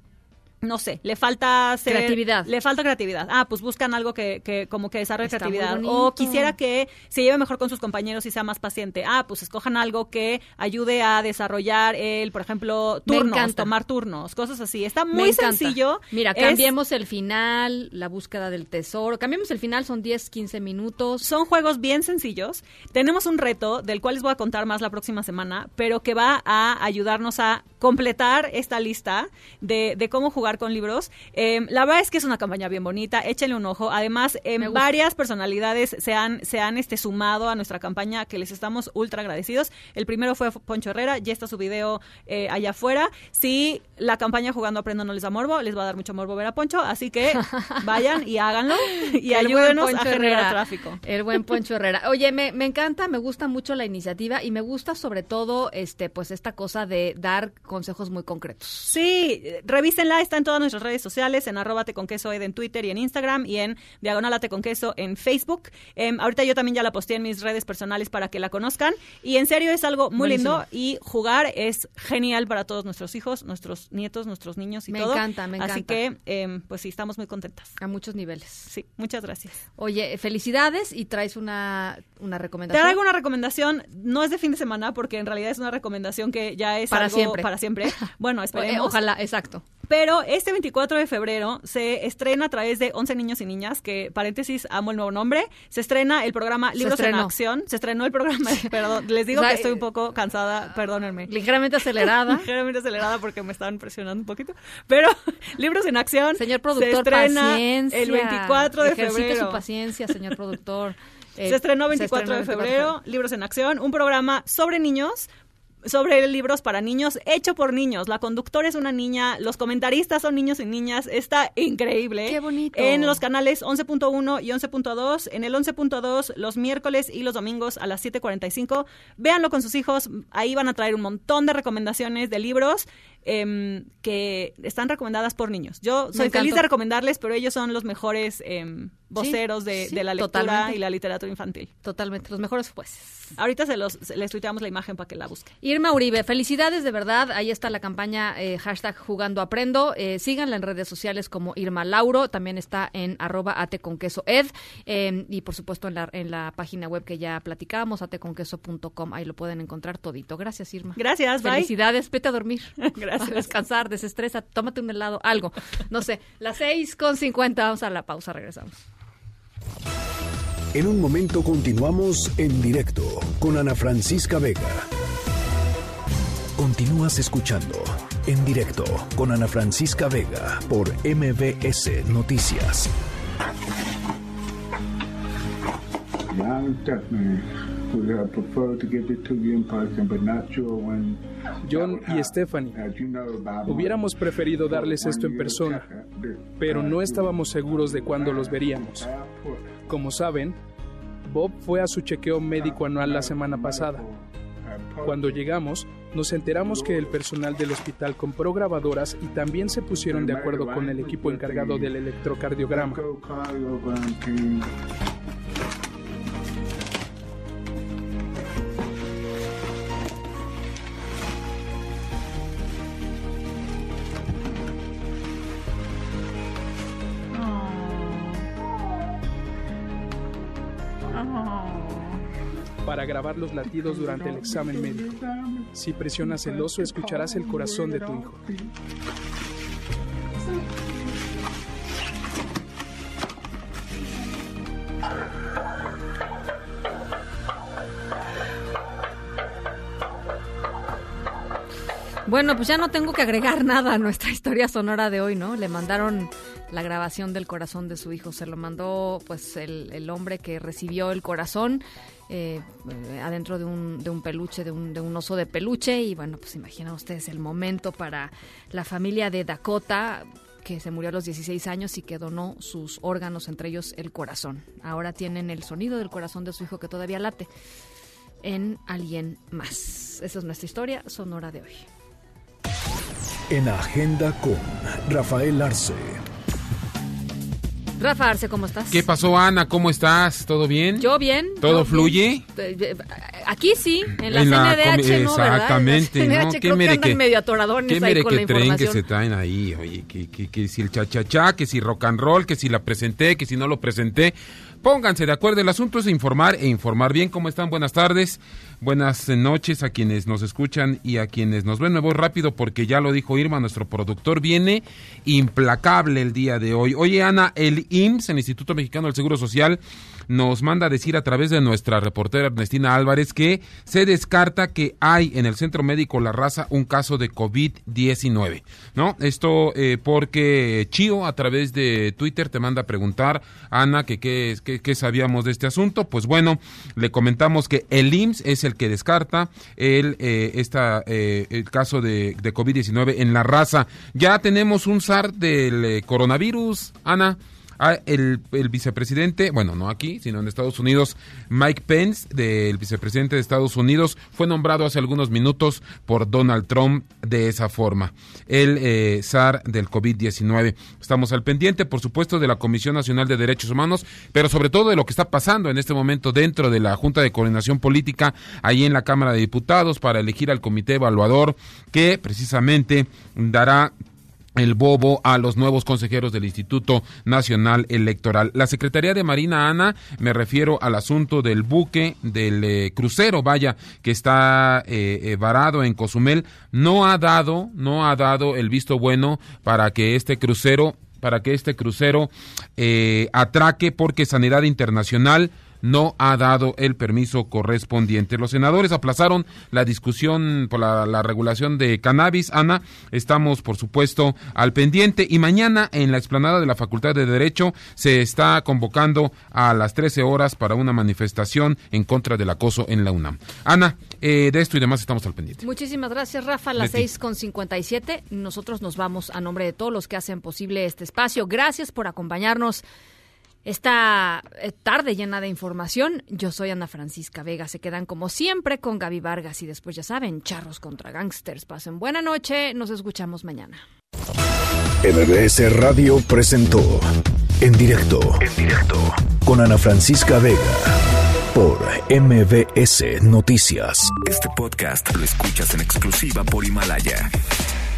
no sé, le falta creatividad. Le falta creatividad. Ah, pues buscan algo que, que como que desarrolle creatividad. O quisiera que se lleve mejor con sus compañeros y sea más paciente. Ah, pues escojan algo que ayude a desarrollar el, por ejemplo, turnos, tomar turnos, cosas así. Está muy sencillo. Mira, cambiemos el final, la búsqueda del tesoro. Cambiemos el final, son 10, 15 minutos. Son juegos bien sencillos. Tenemos un reto del cual les voy a contar más la próxima semana, pero que va a ayudarnos a completar esta lista de, de cómo jugar con libros. Em, la verdad es que es una campaña bien bonita, échenle un ojo. Además, em, varias personalidades se han, se han este, sumado a nuestra campaña que les estamos ultra agradecidos. El primero fue Poncho Herrera, ya está su video eh, allá afuera. Si la campaña Jugando Aprendo no les da morbo, les va a dar mucho morbo ver a Poncho, así que vayan y háganlo y ayúdenos a generar tráfico. El buen Poncho Herrera. Oye, me, me encanta, me gusta mucho la iniciativa y me gusta sobre todo este pues esta cosa de dar consejos muy concretos. Sí, revísenla, está en todas nuestras redes sociales, en arroba con queso en Twitter y en Instagram y en diagonalate con queso en Facebook. Em, ahorita yo también ya la posté en mis redes personales para que la conozcan. Y en serio es algo muy lindo y jugar es genial para todos nuestros hijos, nuestros nietos, nuestros niños y me todo. Me encanta, me encanta. Así que, em, pues sí, estamos muy contentas. A muchos niveles. Sí, muchas gracias. Oye, felicidades y traes una, una recomendación. Te traigo una recomendación, no es de fin de semana porque en realidad es una recomendación que ya es para algo siempre. para siempre. Bueno, esperemos. Ojalá, exacto. Pero este 24 de febrero se estrena a través de 11 niños y niñas, que paréntesis, amo el nuevo nombre. Se estrena el programa Libros en Acción. Se estrenó el programa, perdón, les digo que estoy un poco cansada, perdónenme. Ligeramente acelerada. ligeramente acelerada porque me estaban presionando un poquito. Pero Libros en Acción. Señor productor, se estrena paciencia. el 24 de febrero. su paciencia, señor productor. se estrenó 24 de febrero, Libros en Acción, un programa sobre niños sobre libros para niños, hecho por niños. La conductora es una niña, los comentaristas son niños y niñas. Está increíble. Qué bonito. En los canales 11.1 y 11.2. En el 11.2 los miércoles y los domingos a las 7.45. Véanlo con sus hijos. Ahí van a traer un montón de recomendaciones de libros em, que están recomendadas por niños. Yo soy feliz de recomendarles, pero ellos son los mejores em, voceros de, la lectura y la literatura infantil. Totalmente, los mejores jueces. Ahorita se los les tuiteamos la imagen para que la busque. Irma Uribe, felicidades de verdad. Ahí está la campaña eh, hashtag jugando aprendo. Eh, síganla en redes sociales como Irma Lauro. También está en arroba ate con queso ed. Em, y por supuesto en la, en la página web que ya platicábamos, ateconqueso.com. Ahí lo pueden encontrar todito. Gracias, Irma. Gracias, Felicidades. Vete a dormir. Gracias. Descansar, desestresa, tómate un helado, algo. No sé, las seis con cincuenta. Vamos a la pausa, regresamos. En un momento continuamos en directo con Ana Francisca Vega. Continúas escuchando en directo con Ana Francisca Vega por MBS Noticias. John y Stephanie, hubiéramos preferido darles esto en persona, pero no estábamos seguros de cuándo los veríamos. Como saben, Bob fue a su chequeo médico anual la semana pasada. Cuando llegamos, nos enteramos que el personal del hospital compró grabadoras y también se pusieron de acuerdo con el equipo encargado del electrocardiograma. Para grabar los latidos durante el examen médico. Si presionas el oso, escucharás el corazón de tu hijo. Bueno, pues ya no tengo que agregar nada a nuestra historia sonora de hoy, ¿no? Le mandaron la grabación del corazón de su hijo, se lo mandó pues el, hombre que recibió el corazón eh, adentro de un, de un peluche, de un, de un oso de peluche y bueno, pues imagina ustedes el momento para la familia de Dakota que se murió a los 16 años y que donó sus órganos, entre ellos el corazón. Ahora tienen el sonido del corazón de su hijo que todavía late en alguien más. Esa es nuestra historia sonora de hoy. En Agenda con Rafael Arce. Rafa Arce, ¿cómo estás? ¿Qué pasó, Ana? ¿Cómo estás? ¿Todo bien? Yo bien. ¿Todo fluye? Eh, eh, aquí sí, en la, CNDH no, Exactamente, ¿no? ¿Qué mere que, medio ¿qué mere que tren que se traen ahí? Oye, que, que, que si el cha-cha-cha, que si rock and roll, que si la presenté, que si no lo presenté. Pónganse de acuerdo, el asunto es informar e informar bien. ¿Cómo están? Buenas tardes, buenas noches a quienes nos escuchan y a quienes nos ven. Me voy rápido porque ya lo dijo Irma, nuestro productor viene implacable el día de hoy. Oye, Ana, el IMSS, el Instituto Mexicano del Seguro Social, nos manda a decir a través de nuestra reportera Ernestina Álvarez que se descarta que hay en el Centro Médico La Raza un caso de COVID-19, ¿no? Esto eh, porque Chío a través de Twitter te manda a preguntar, Ana, que qué sabíamos de este asunto. Pues bueno, le comentamos que el IMSS es el que descarta el, eh, esta, eh, el caso de, de COVID-19 en La Raza. Ya tenemos un SAR del coronavirus, Ana. El, vicepresidente, bueno, no aquí, sino en Estados Unidos, Mike Pence, del vicepresidente de Estados Unidos, fue nombrado hace algunos minutos por Donald Trump de esa forma. El eh, SAR del COVID-19. Estamos al pendiente, por supuesto, de la Comisión Nacional de Derechos Humanos, pero sobre todo de lo que está pasando en este momento dentro de la Junta de Coordinación Política, ahí en la Cámara de Diputados, para elegir al comité evaluador que precisamente dará el bobo a los nuevos consejeros del Instituto Nacional Electoral. La Secretaría de Marina Ana, me refiero al asunto del buque, del eh, crucero, vaya, que está eh, eh, varado en Cozumel, no ha dado, no ha dado el visto bueno para que este crucero, para que este crucero atraque porque Sanidad Internacional no ha dado el permiso correspondiente. Los senadores aplazaron la discusión por la, regulación de cannabis. Ana, estamos por supuesto al pendiente y mañana en la explanada de la Facultad de Derecho se está convocando a las 13 horas para una manifestación en contra del acoso en la UNAM. Ana, eh, de esto y demás estamos al pendiente. Muchísimas gracias, Rafa. A las seis con siete. Nosotros nos vamos a nombre de todos los que hacen posible este espacio. Gracias por acompañarnos. Esta eh, tarde llena de información, yo soy Ana Francisca Vega. Se quedan como siempre con Gaby Vargas y después ya saben, charros contra gangsters. Pasen buena noche, nos escuchamos mañana. MBS Radio presentó en directo, en directo con Ana Francisca Vega por MBS Noticias. Este podcast lo escuchas en exclusiva por Himalaya.